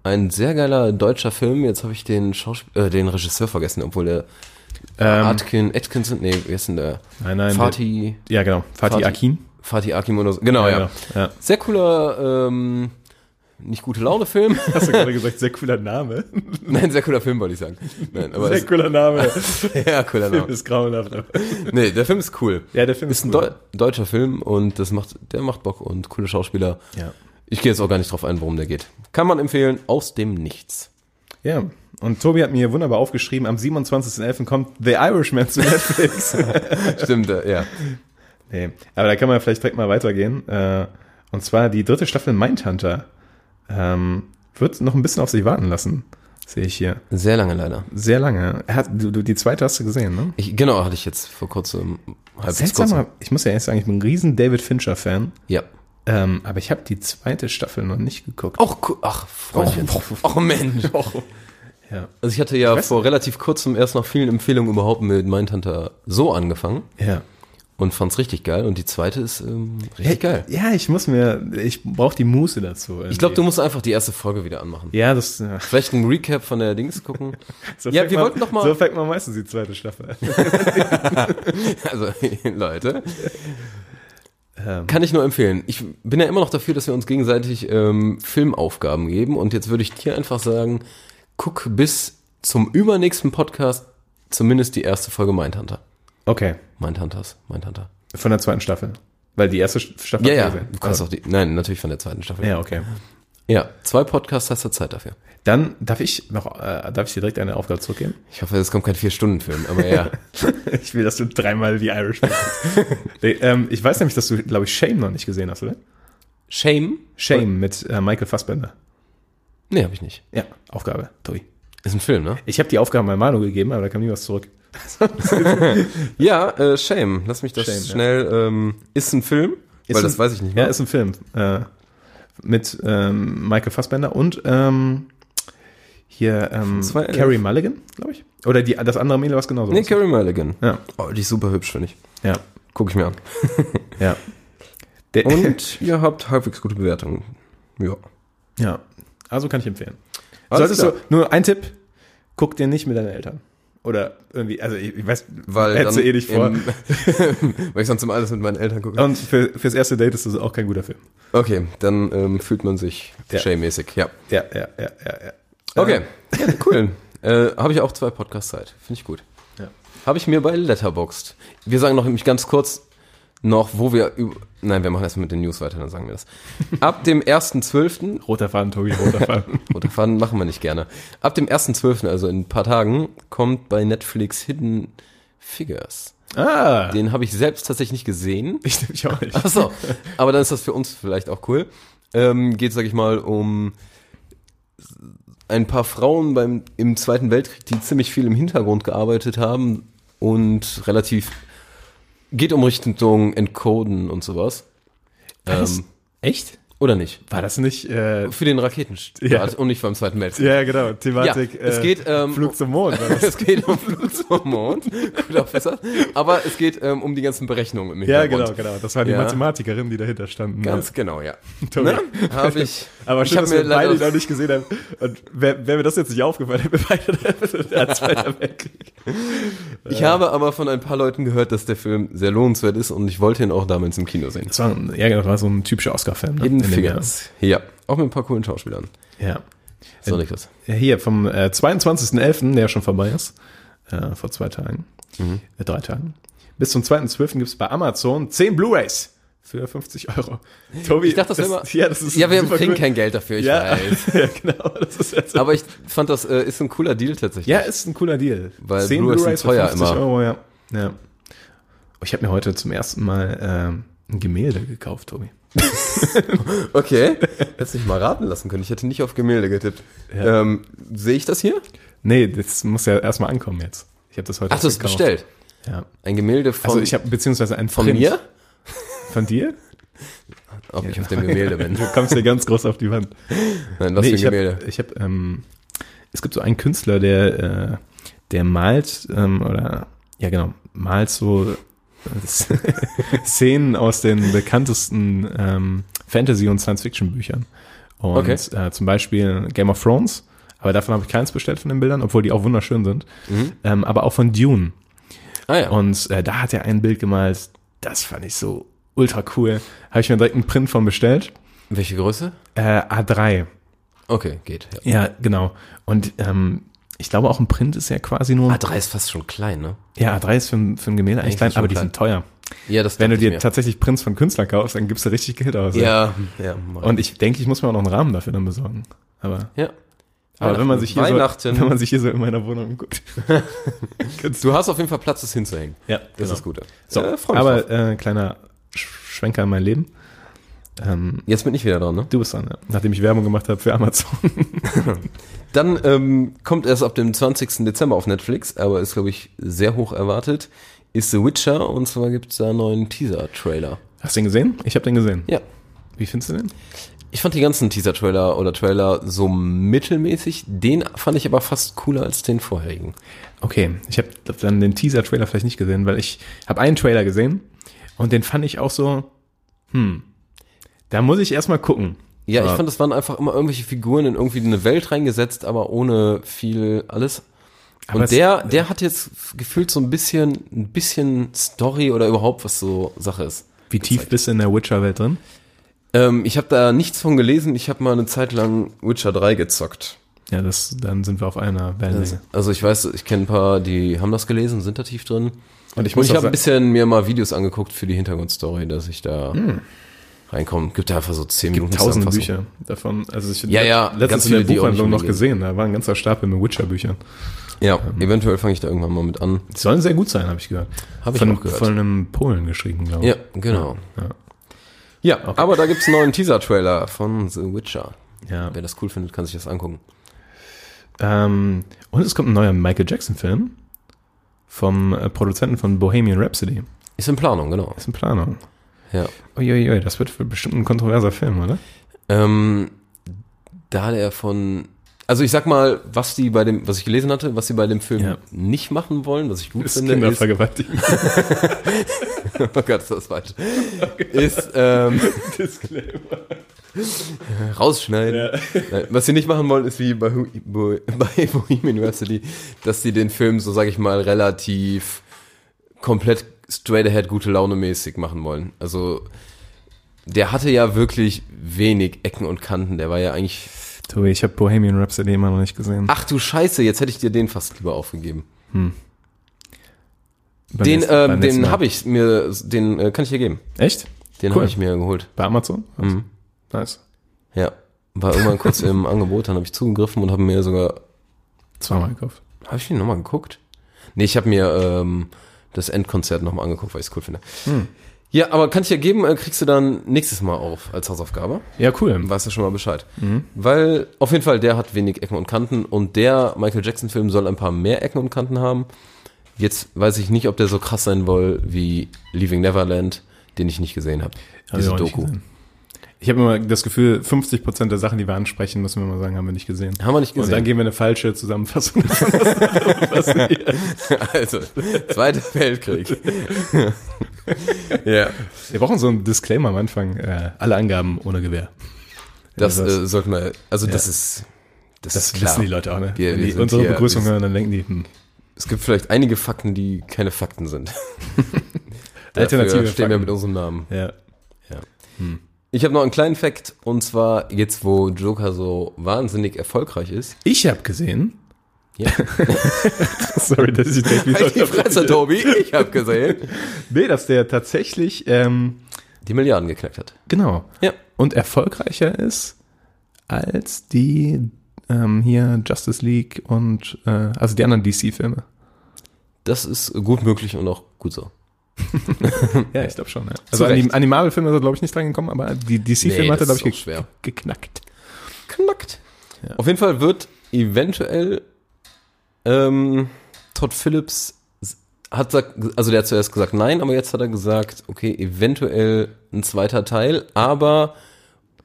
Ein sehr geiler deutscher Film. Jetzt habe ich den Schauspiel äh, den Regisseur vergessen, obwohl der ähm, Atkin, Atkinson, nee, wer ist denn der? nein, nein. Fatih, ja, genau. Fatih Fatih. Akin. Fatih Akim oder so. Genau, ja. genau. ja. Sehr cooler, ähm, nicht gute Laune Film. Hast du gerade gesagt, sehr cooler Name. Nein, sehr cooler Film wollte ich sagen. Nein, aber Sehr ist, cooler Name. ja, cooler Film Name. ist grauenhaft. Nee, der Film ist cool. Ja, der Film Ist ist, ein cool. Deu deutscher Film und das macht, der macht Bock und coole Schauspieler. Ja. Ich gehe jetzt auch gar nicht drauf ein, worum der geht. Kann man empfehlen, aus dem Nichts. Ja. Und Tobi hat mir wunderbar aufgeschrieben, am 27.11. kommt The Irishman zu Netflix. Stimmt, äh, ja. Nee, aber da kann man vielleicht direkt mal weitergehen. Äh, und zwar die dritte Staffel Mindhunter. Ähm, wird noch ein bisschen auf sich warten lassen, sehe ich hier. Sehr lange leider. Sehr lange. Hat, du, du, die zweite hast du gesehen, ne? Ich, genau, hatte ich jetzt vor kurzem, halb bis Seltsamer, ich muss ja ehrlich sagen, ich bin ein riesen David Fincher-Fan. Ja. Ähm, aber ich habe die zweite Staffel noch nicht geguckt. Ach, cool. ach, Freundchen. Ach, Mensch. Ja. Also ich hatte ja vor relativ kurzem erst nach vielen Empfehlungen überhaupt mit Mindhunter so angefangen Ja. Und fand's richtig geil. Und die zweite ist ähm, richtig geil. Ja, ich muss mir, ich brauche die Muße dazu. Ich glaube, du musst einfach die erste Folge wieder anmachen. Ja, das. Ja. Vielleicht ein Recap von der Dings gucken. So Ja, wir man, wollten noch mal- So fängt man meistens die zweite Staffel an. Also, Leute. Ähm. Kann ich nur empfehlen. Ich bin ja immer noch dafür, dass wir uns gegenseitig ähm, Filmaufgaben geben. Und jetzt würde ich dir einfach sagen, guck bis zum übernächsten Podcast zumindest die erste Folge Mindhunter. Okay, Mindhunters, Mindhunter. von der zweiten Staffel. Weil die erste Staffel. Ja, ja, du kannst auch die, nein, natürlich von der zweiten Staffel. Ja, okay. Ja, zwei Podcasts hast du Zeit dafür. Dann darf ich noch, äh, darf ich dir direkt eine Aufgabe zurückgeben? Ich hoffe, es kommt kein Vier-Stunden-Film, aber ja. ich will, dass du dreimal die Irish machst. nee, ähm, Ich weiß nämlich, dass du, glaube ich, Shame noch nicht gesehen hast, oder? Shame? Shame mit äh, Michael Fassbender. Nee, habe ich nicht. Ja, Aufgabe, Tobi. Ist ein Film, ne? Ich habe die Aufgabe mal Manu gegeben, aber da kam nie was zurück. Ja, äh, Shame. Lass mich das Shame, ja. schnell. Ähm, ist ein Film? Ist Weil ein- das weiß ich nicht Ja, mehr. ist ein Film. Äh, mit ähm, Michael Fassbender und ähm, hier ähm. Carrie Mulligan, glaube ich. Oder die, das andere Mädel, was genauso nee. Carrie Mulligan. Ja, Oh, die ist super hübsch, finde ich. ja, Guck ich mir an. ja. Der, Und ihr habt halbwegs gute Bewertungen. Ja. ja, also kann ich empfehlen. Alles Solltest klar. du, nur ein Tipp, guck dir nicht mit deinen Eltern. Oder irgendwie, also ich, ich weiß, Weil hättest dann du eh nicht vor. im- weil ich sonst immer alles mit meinen Eltern gucke. Und für, fürs erste Date ist das auch kein guter Film. Okay, dann ähm, fühlt man sich Ja. shame-mäßig. Ja. Ja, ja, ja, ja, ja. Okay, ja, cool. äh, Habe ich auch zwei Podcast-Zeit. Finde ich gut. Ja. Habe ich mir bei Letterboxd. Wir sagen noch nämlich ganz kurz noch, wo wir über. Nein, wir machen erst mit den News weiter, dann sagen wir das. Ab dem 1.12. Roter Faden, Tobi, roter Faden. Roter Faden machen wir nicht gerne. Ab dem 1.12., also in ein paar Tagen, kommt bei Netflix Hidden Figures. ah, Den habe ich selbst tatsächlich nicht gesehen. ich nehme mich auch nicht. Achso, aber dann ist das für uns vielleicht auch cool. Ähm, geht, sag ich mal, um ein paar Frauen beim, im Zweiten Weltkrieg, die ziemlich viel im Hintergrund gearbeitet haben und relativ geht um Richtung Encoden und sowas. Was? Ähm, Echt? Oder nicht? War das nicht, äh, Für den Raketenstart Ja. und nicht beim Zweiten Weltkrieg. ja, genau, Thematik, Ja, es äh, geht, ähm, Flug zum Mond. es geht um Flug zum Mond. Gut aufgepasst. Aber es geht ähm, um die ganzen Berechnungen im ja, genau, genau. Das war die Ja. Mathematikerin, die dahinter standen. Ganz ja. genau, ja. Ne? Habe ich. Aber ich schön, hab dass wir beide noch nicht gesehen haben. Und wäre wär mir das jetzt nicht aufgefallen, hätten wir beide der Zweiter Weltkrieg. Ich habe aber von ein paar Leuten gehört, dass der Film sehr lohnenswert ist und ich wollte ihn auch damals im Kino sehen. Das war, ja, genau, das war so ein typischer Oscar-Film. Ne? Figures. Ja, auch mit ein paar coolen Schauspielern. Ja. So, Niklas. Ja, Hier vom äh, 22.11., der schon vorbei ist, äh, vor zwei Tagen, Mhm. äh, drei Tagen, bis zum 2.12. gibt es bei Amazon 10 Blu-Rays für 50 Euro. Tobi, Ich dachte, das, wäre immer. Ja, das ist ja wir kriegen cool. kein Geld dafür, ich ja, weiß. ja, genau. Das Aber ich fand, das äh, ist ein cooler Deal tatsächlich. ja, ist ein cooler Deal. Weil 10 Blu-rays sind für teuer 50 immer. Euro, ja. ja. Oh, Ich habe mir heute zum ersten Mal ähm, ein Gemälde gekauft, Tobi. Okay. Hättest mich mal raten lassen können. Ich hätte nicht auf Gemälde getippt. Ja. Ähm, Sehe ich das hier? Nee, das muss ja erstmal ankommen jetzt. Ich habe das heute Ach, du hast gekauft. bestellt. Ja. Ein Gemälde von, Also ich habe beziehungsweise ein von Print. mir? Von dir? Ob ich auf dem Gemälde bin. Du kommst hier ganz groß auf die Wand. Nein, was Nee, für ein ich habe, Gemälde. ich hab, ähm, es gibt so einen Künstler, der, äh, der malt, ähm, oder, ja genau, malt so Szenen aus den bekanntesten ähm, Fantasy- und Science-Fiction-Büchern. Und Okay. äh, zum Beispiel Game of Thrones, aber davon habe ich keins bestellt von den Bildern, obwohl die auch wunderschön sind. Mhm. Ähm, aber auch von Dune. Ah ja. Und äh, da hat er ein Bild gemalt, das fand ich so ultra cool. Habe ich mir direkt einen Print von bestellt. Welche Größe? Äh, A3. Okay, geht. Ja. Ja, genau. Und ähm, ich glaube, auch ein Print ist ja quasi nur. A3 ist fast schon klein, ne? ja, A3 ist für, ein- für ein Gemälde eigentlich klein, aber die klein. sind teuer. Ja, das Wenn du dir tatsächlich Prints von Künstlern kaufst, dann gibst du richtig Geld aus. Ja, ja. Und ich denke, ich muss mir auch noch einen Rahmen dafür dann besorgen. Aber, ja. aber wenn man sich hier so, wenn man sich hier so in meiner Wohnung guckt. Du hast auf jeden Fall Platz, das hinzuhängen. Ja, Das genau. ist Gute. So, Äh, freu mich aber äh, kleiner Sch- Schwenker in mein Leben. Ähm, Jetzt bin ich wieder dran, ne? du bist dran, ja. nachdem ich Werbung gemacht habe für Amazon. Dann ähm, kommt erst ab dem 20. Dezember auf Netflix, aber ist, glaube ich, sehr hoch erwartet, ist The Witcher und zwar gibt es da einen neuen Teaser-Trailer. Hast du den gesehen? Ich habe den gesehen. Ja. Wie findest du den? Ich fand die ganzen Teaser-Trailer oder Trailer so mittelmäßig. Den fand ich aber fast cooler als den vorherigen. Okay, ich habe dann den Teaser-Trailer vielleicht nicht gesehen, weil ich habe einen Trailer gesehen und den fand ich auch so, hm, da muss ich erstmal gucken. Ja, ich fand, das waren einfach immer irgendwelche Figuren in irgendwie eine Welt reingesetzt, aber ohne viel alles. Aber Und der, der hat jetzt gefühlt so ein bisschen, ein bisschen Story oder überhaupt was so Sache ist. Wie tief bist du in der Witcher-Welt drin? Ähm, ich habe da nichts von gelesen. Ich habe mal eine Zeit lang Witcher 3 gezockt. Ja, das, dann sind wir auf einer Wellenlänge. also ich weiß, ich kenne ein paar, die haben das gelesen, sind da tief drin. Und ich Und muss ich auch habe ein bisschen mir mal Videos angeguckt für die Hintergrundstory, dass ich da reinkomme. Gibt da einfach so 10 Minuten tausend. Bücher davon. Also ich Ja, ja, letztens in der Buchhandlung noch gesehen. Da war ein ganzer Stapel mit Witcher-Büchern. Ja, eventuell fange ich da irgendwann mal mit an. Die sollen sehr gut sein, habe ich gehört. Hab ich von, auch gehört. Von einem Polen geschrieben, glaube ich. Ja, genau. Ja. Ja, aber da gibt's einen neuen Teaser-Trailer von The Witcher. ja. Wer das cool findet, kann sich das angucken. Ähm, und es kommt ein neuer Michael Jackson-Film vom äh, Produzenten von Bohemian Rhapsody. Ist in Planung, genau. Ist in Planung. Ja. Uiuiui, das wird bestimmt ein kontroverser Film, oder? Ähm, da der von, also ich sag mal, was die bei dem, was ich gelesen hatte, was sie bei dem Film Ja. nicht machen wollen, was ich gut Ist finde, ist, Kindervergewaltigung. oh Gott, ist das falsch, ist, ähm, Rausschneiden. Nein, Was sie nicht machen wollen, ist wie bei, Bo- bei Bohemian Rhapsody, dass sie den Film, so sage ich mal, relativ komplett straight ahead gute Laune mäßig machen wollen. Also der hatte ja wirklich wenig Ecken und Kanten. Der war ja eigentlich. Tobi, ich habe Bohemian Rhapsody immer noch nicht gesehen. Ach du Scheiße, jetzt hätte ich dir den fast lieber aufgegeben. Beim den nächsten- ähm, den habe ich mir, den äh, kann ich dir geben. Echt? Den Cool. habe ich mir geholt. Bei Amazon? Mhm. Nice. Ja, war irgendwann kurz im Angebot, dann habe ich zugegriffen und habe mir sogar Zweimal gekauft. Habe ich den nochmal geguckt? Nee, ich habe mir ähm, das Endkonzert nochmal angeguckt, weil ich es cool finde. Ja, aber kann ich dir geben, äh, kriegst du dann nächstes Mal auf als Hausaufgabe. Ja, cool. Weißt du schon mal Bescheid. Weil auf jeden Fall, der hat wenig Ecken und Kanten und der Michael Jackson-Film soll ein paar mehr Ecken und Kanten haben. Jetzt weiß ich nicht, ob der so krass sein soll wie Leaving Neverland, den ich nicht gesehen habe. Hab Diese Doku. gesehen. Ich habe immer das Gefühl, 50% der Sachen, die wir ansprechen, müssen wir mal sagen, haben wir nicht gesehen. Haben wir nicht Und dann gesehen. geben wir eine falsche Zusammenfassung. also, Zweiter Weltkrieg. ja. wir brauchen so einen Disclaimer am Anfang. Äh, alle Angaben ohne Gewehr. Das Ja, das- äh, sollten wir, also das Ja. ist, das, Das ist klar. wissen die Leute auch, ne? Wir- Wenn wir die sind unsere hier- Begrüßung wir- hören, dann denken die, hm, Es gibt vielleicht einige Fakten, die keine Fakten sind. Alternative Dafür stehen wir Fakten. mit unserem Namen. ja. Ich habe noch einen kleinen Fakt, und zwar jetzt, wo Joker so wahnsinnig erfolgreich ist. Ich habe gesehen, Ja. sorry, dass ich denke, Halt die Fresse, Tobi, ich habe gesehen. Nee, dass der tatsächlich, ähm, Die Milliarden geknackt hat. genau, Ja. und erfolgreicher ist als die ähm, hier Justice League und äh, also die anderen DC-Filme. Das ist gut möglich und auch gut so. Ja, ich glaube schon. Ja. Also an Recht. die, an die Marvel-Filme ist er, glaube ich, nicht dran gekommen, aber die DC-Filme Nee, hat er, glaube ich, ge schwer. geknackt. Knackt. Ja. Auf jeden Fall wird eventuell ähm, Todd Phillips hat sagt, also der hat zuerst gesagt nein, aber jetzt hat er gesagt, okay, eventuell ein zweiter Teil, aber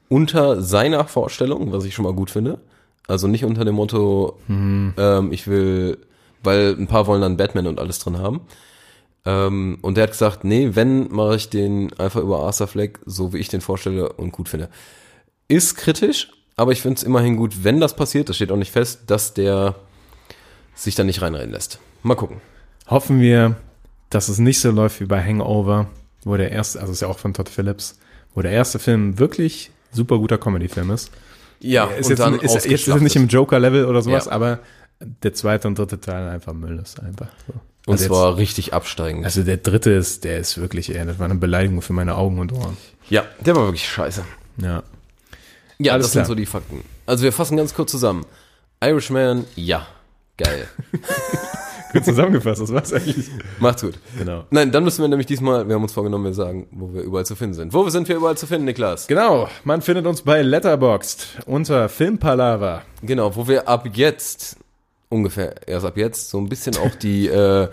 unter seiner Vorstellung, was ich schon mal gut finde. Also nicht unter dem Motto, Mhm. ähm, ich will, weil ein paar wollen dann Batman und alles drin haben. Ähm, und der hat gesagt, nee, wenn, mache ich den einfach über Arthur Fleck, so wie ich den vorstelle und gut finde. Ist kritisch, aber ich finde es immerhin gut, wenn das passiert, das steht auch nicht fest, dass der sich da nicht reinreden lässt. Mal gucken. Hoffen wir, dass es nicht so läuft wie bei Hangover, wo der erste, also ist ja auch von Todd Phillips, wo der erste Film wirklich super guter Comedy-Film ist. Ja, ist jetzt, ist, jetzt ist er nicht im Joker-Level oder sowas, Ja. aber der zweite und dritte Teil einfach Müll ist einfach so. Und Also jetzt- zwar richtig absteigend. Also der dritte ist, der ist wirklich, ey, das war eine Beleidigung für meine Augen und Ohren. ja, der war wirklich scheiße. Ja. Ja, Alles das klar. sind so die Fakten. Also wir fassen ganz kurz zusammen. Irishman, ja. Geil. Gut zusammengefasst, das war's eigentlich. Macht's gut. Genau. Nein, dann müssen wir nämlich diesmal, wir haben uns vorgenommen, wir sagen, wo wir überall zu finden sind. Wo sind wir überall zu finden, Niklas? Genau, man findet uns bei Letterboxd unter Filmpalava. Genau, wo wir ab jetzt, ungefähr erst ab jetzt, so ein bisschen auch die äh,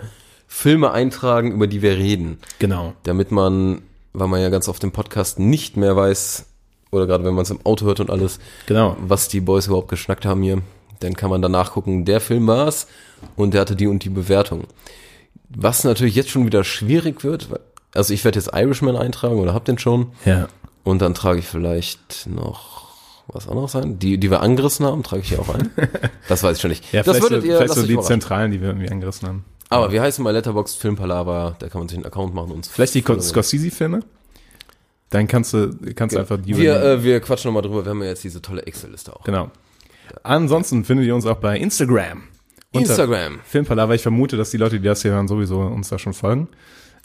Filme eintragen, über die wir reden. Genau. Damit man, weil man ja ganz oft im Podcast nicht mehr weiß, oder gerade wenn man es im Auto hört und alles, Genau. was die Boys überhaupt geschnackt haben hier, dann kann man danach gucken, der Film war's und der hatte die und die Bewertung. Was natürlich jetzt schon wieder schwierig wird, also ich werde jetzt Irishman eintragen oder hab den schon Ja. und dann trage ich vielleicht noch was anderes ein. Die, die wir angerissen haben, trage ich hier auch ein. Das weiß ich schon nicht. Ja, das vielleicht, würdet so, ihr, vielleicht so die. Zentralen, die wir irgendwie angerissen haben. Aber wir heißen mal Letterboxd Filmpalava, da kann man sich einen Account machen und uns Vielleicht die. Scorsese-Filme? Dann kannst du, kannst du einfach die Wir, äh, wir quatschen nochmal drüber, wir haben ja jetzt diese tolle Excel-Liste auch. Genau. Ansonsten findet ihr uns auch bei Instagram. Instagram. Filmpalava. Ich vermute, dass die Leute, die das hier hören, sowieso uns da schon folgen.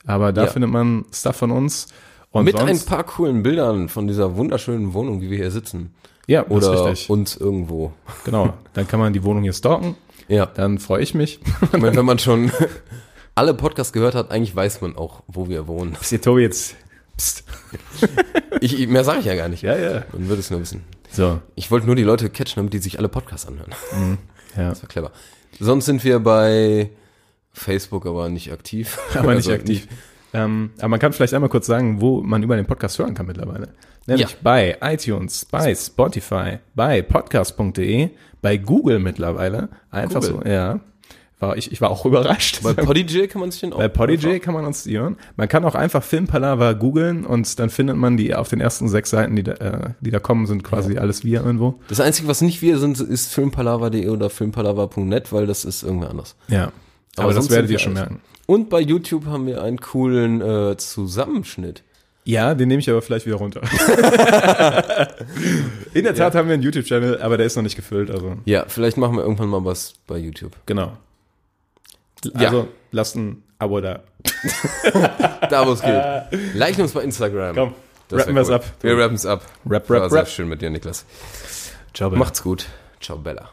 Aber da Ja. findet man Stuff von uns. Und Mit ein sonst, paar coolen Bildern von dieser wunderschönen Wohnung, wie wir hier sitzen. ja, Oder uns irgendwo. Genau. Dann kann man die Wohnung hier stalken. Ja. Dann freue ich mich. Ich meine, wenn man schon alle Podcasts gehört hat, eigentlich weiß man auch, wo wir wohnen. Ist hier Tobi jetzt. Psst. Ich, mehr sage ich ja gar nicht. Ja, ja. Man würde es nur wissen. So. Ich wollte nur die Leute catchen, damit die sich alle Podcasts anhören. Ja. Das war clever. Sonst sind wir bei Facebook aber nicht aktiv. Aber nicht Also aktiv. Ähm, aber man kann vielleicht einmal kurz sagen, wo man über den Podcast hören kann mittlerweile. Nämlich Ja. bei iTunes, bei Spotify, bei podcast.de, bei Google mittlerweile. Einfach Google. so, ja. War ich, ich war auch überrascht. Bei Podigy kann man sich den auch Bei Podigy kann man uns die hören. Man kann auch einfach Filmpalava googeln und dann findet man die auf den ersten sechs Seiten, die da, äh, die da kommen, sind quasi alles wir irgendwo. Das Einzige, was nicht wir sind, ist filmpalava.de oder filmpalava.net, weil das ist irgendwer anders. Ja. Aber, das sonst werdet ihr schon merken. Und bei YouTube haben wir einen coolen äh, Zusammenschnitt. Ja, den nehme ich aber vielleicht wieder runter. In der Tat haben wir einen YouTube-Channel, aber der ist noch nicht gefüllt, also Ja, vielleicht machen wir irgendwann mal was bei YouTube. genau. Ja. Also lasst ein Abo da. Da, wo es geht. Liken uns bei Instagram. Komm, Das rappen wär wir's ab. Wir rappen es ab. Rap, War rap, sehr rap. schön mit dir, Niklas. Ciao, Macht's gut. Ciao, Bella.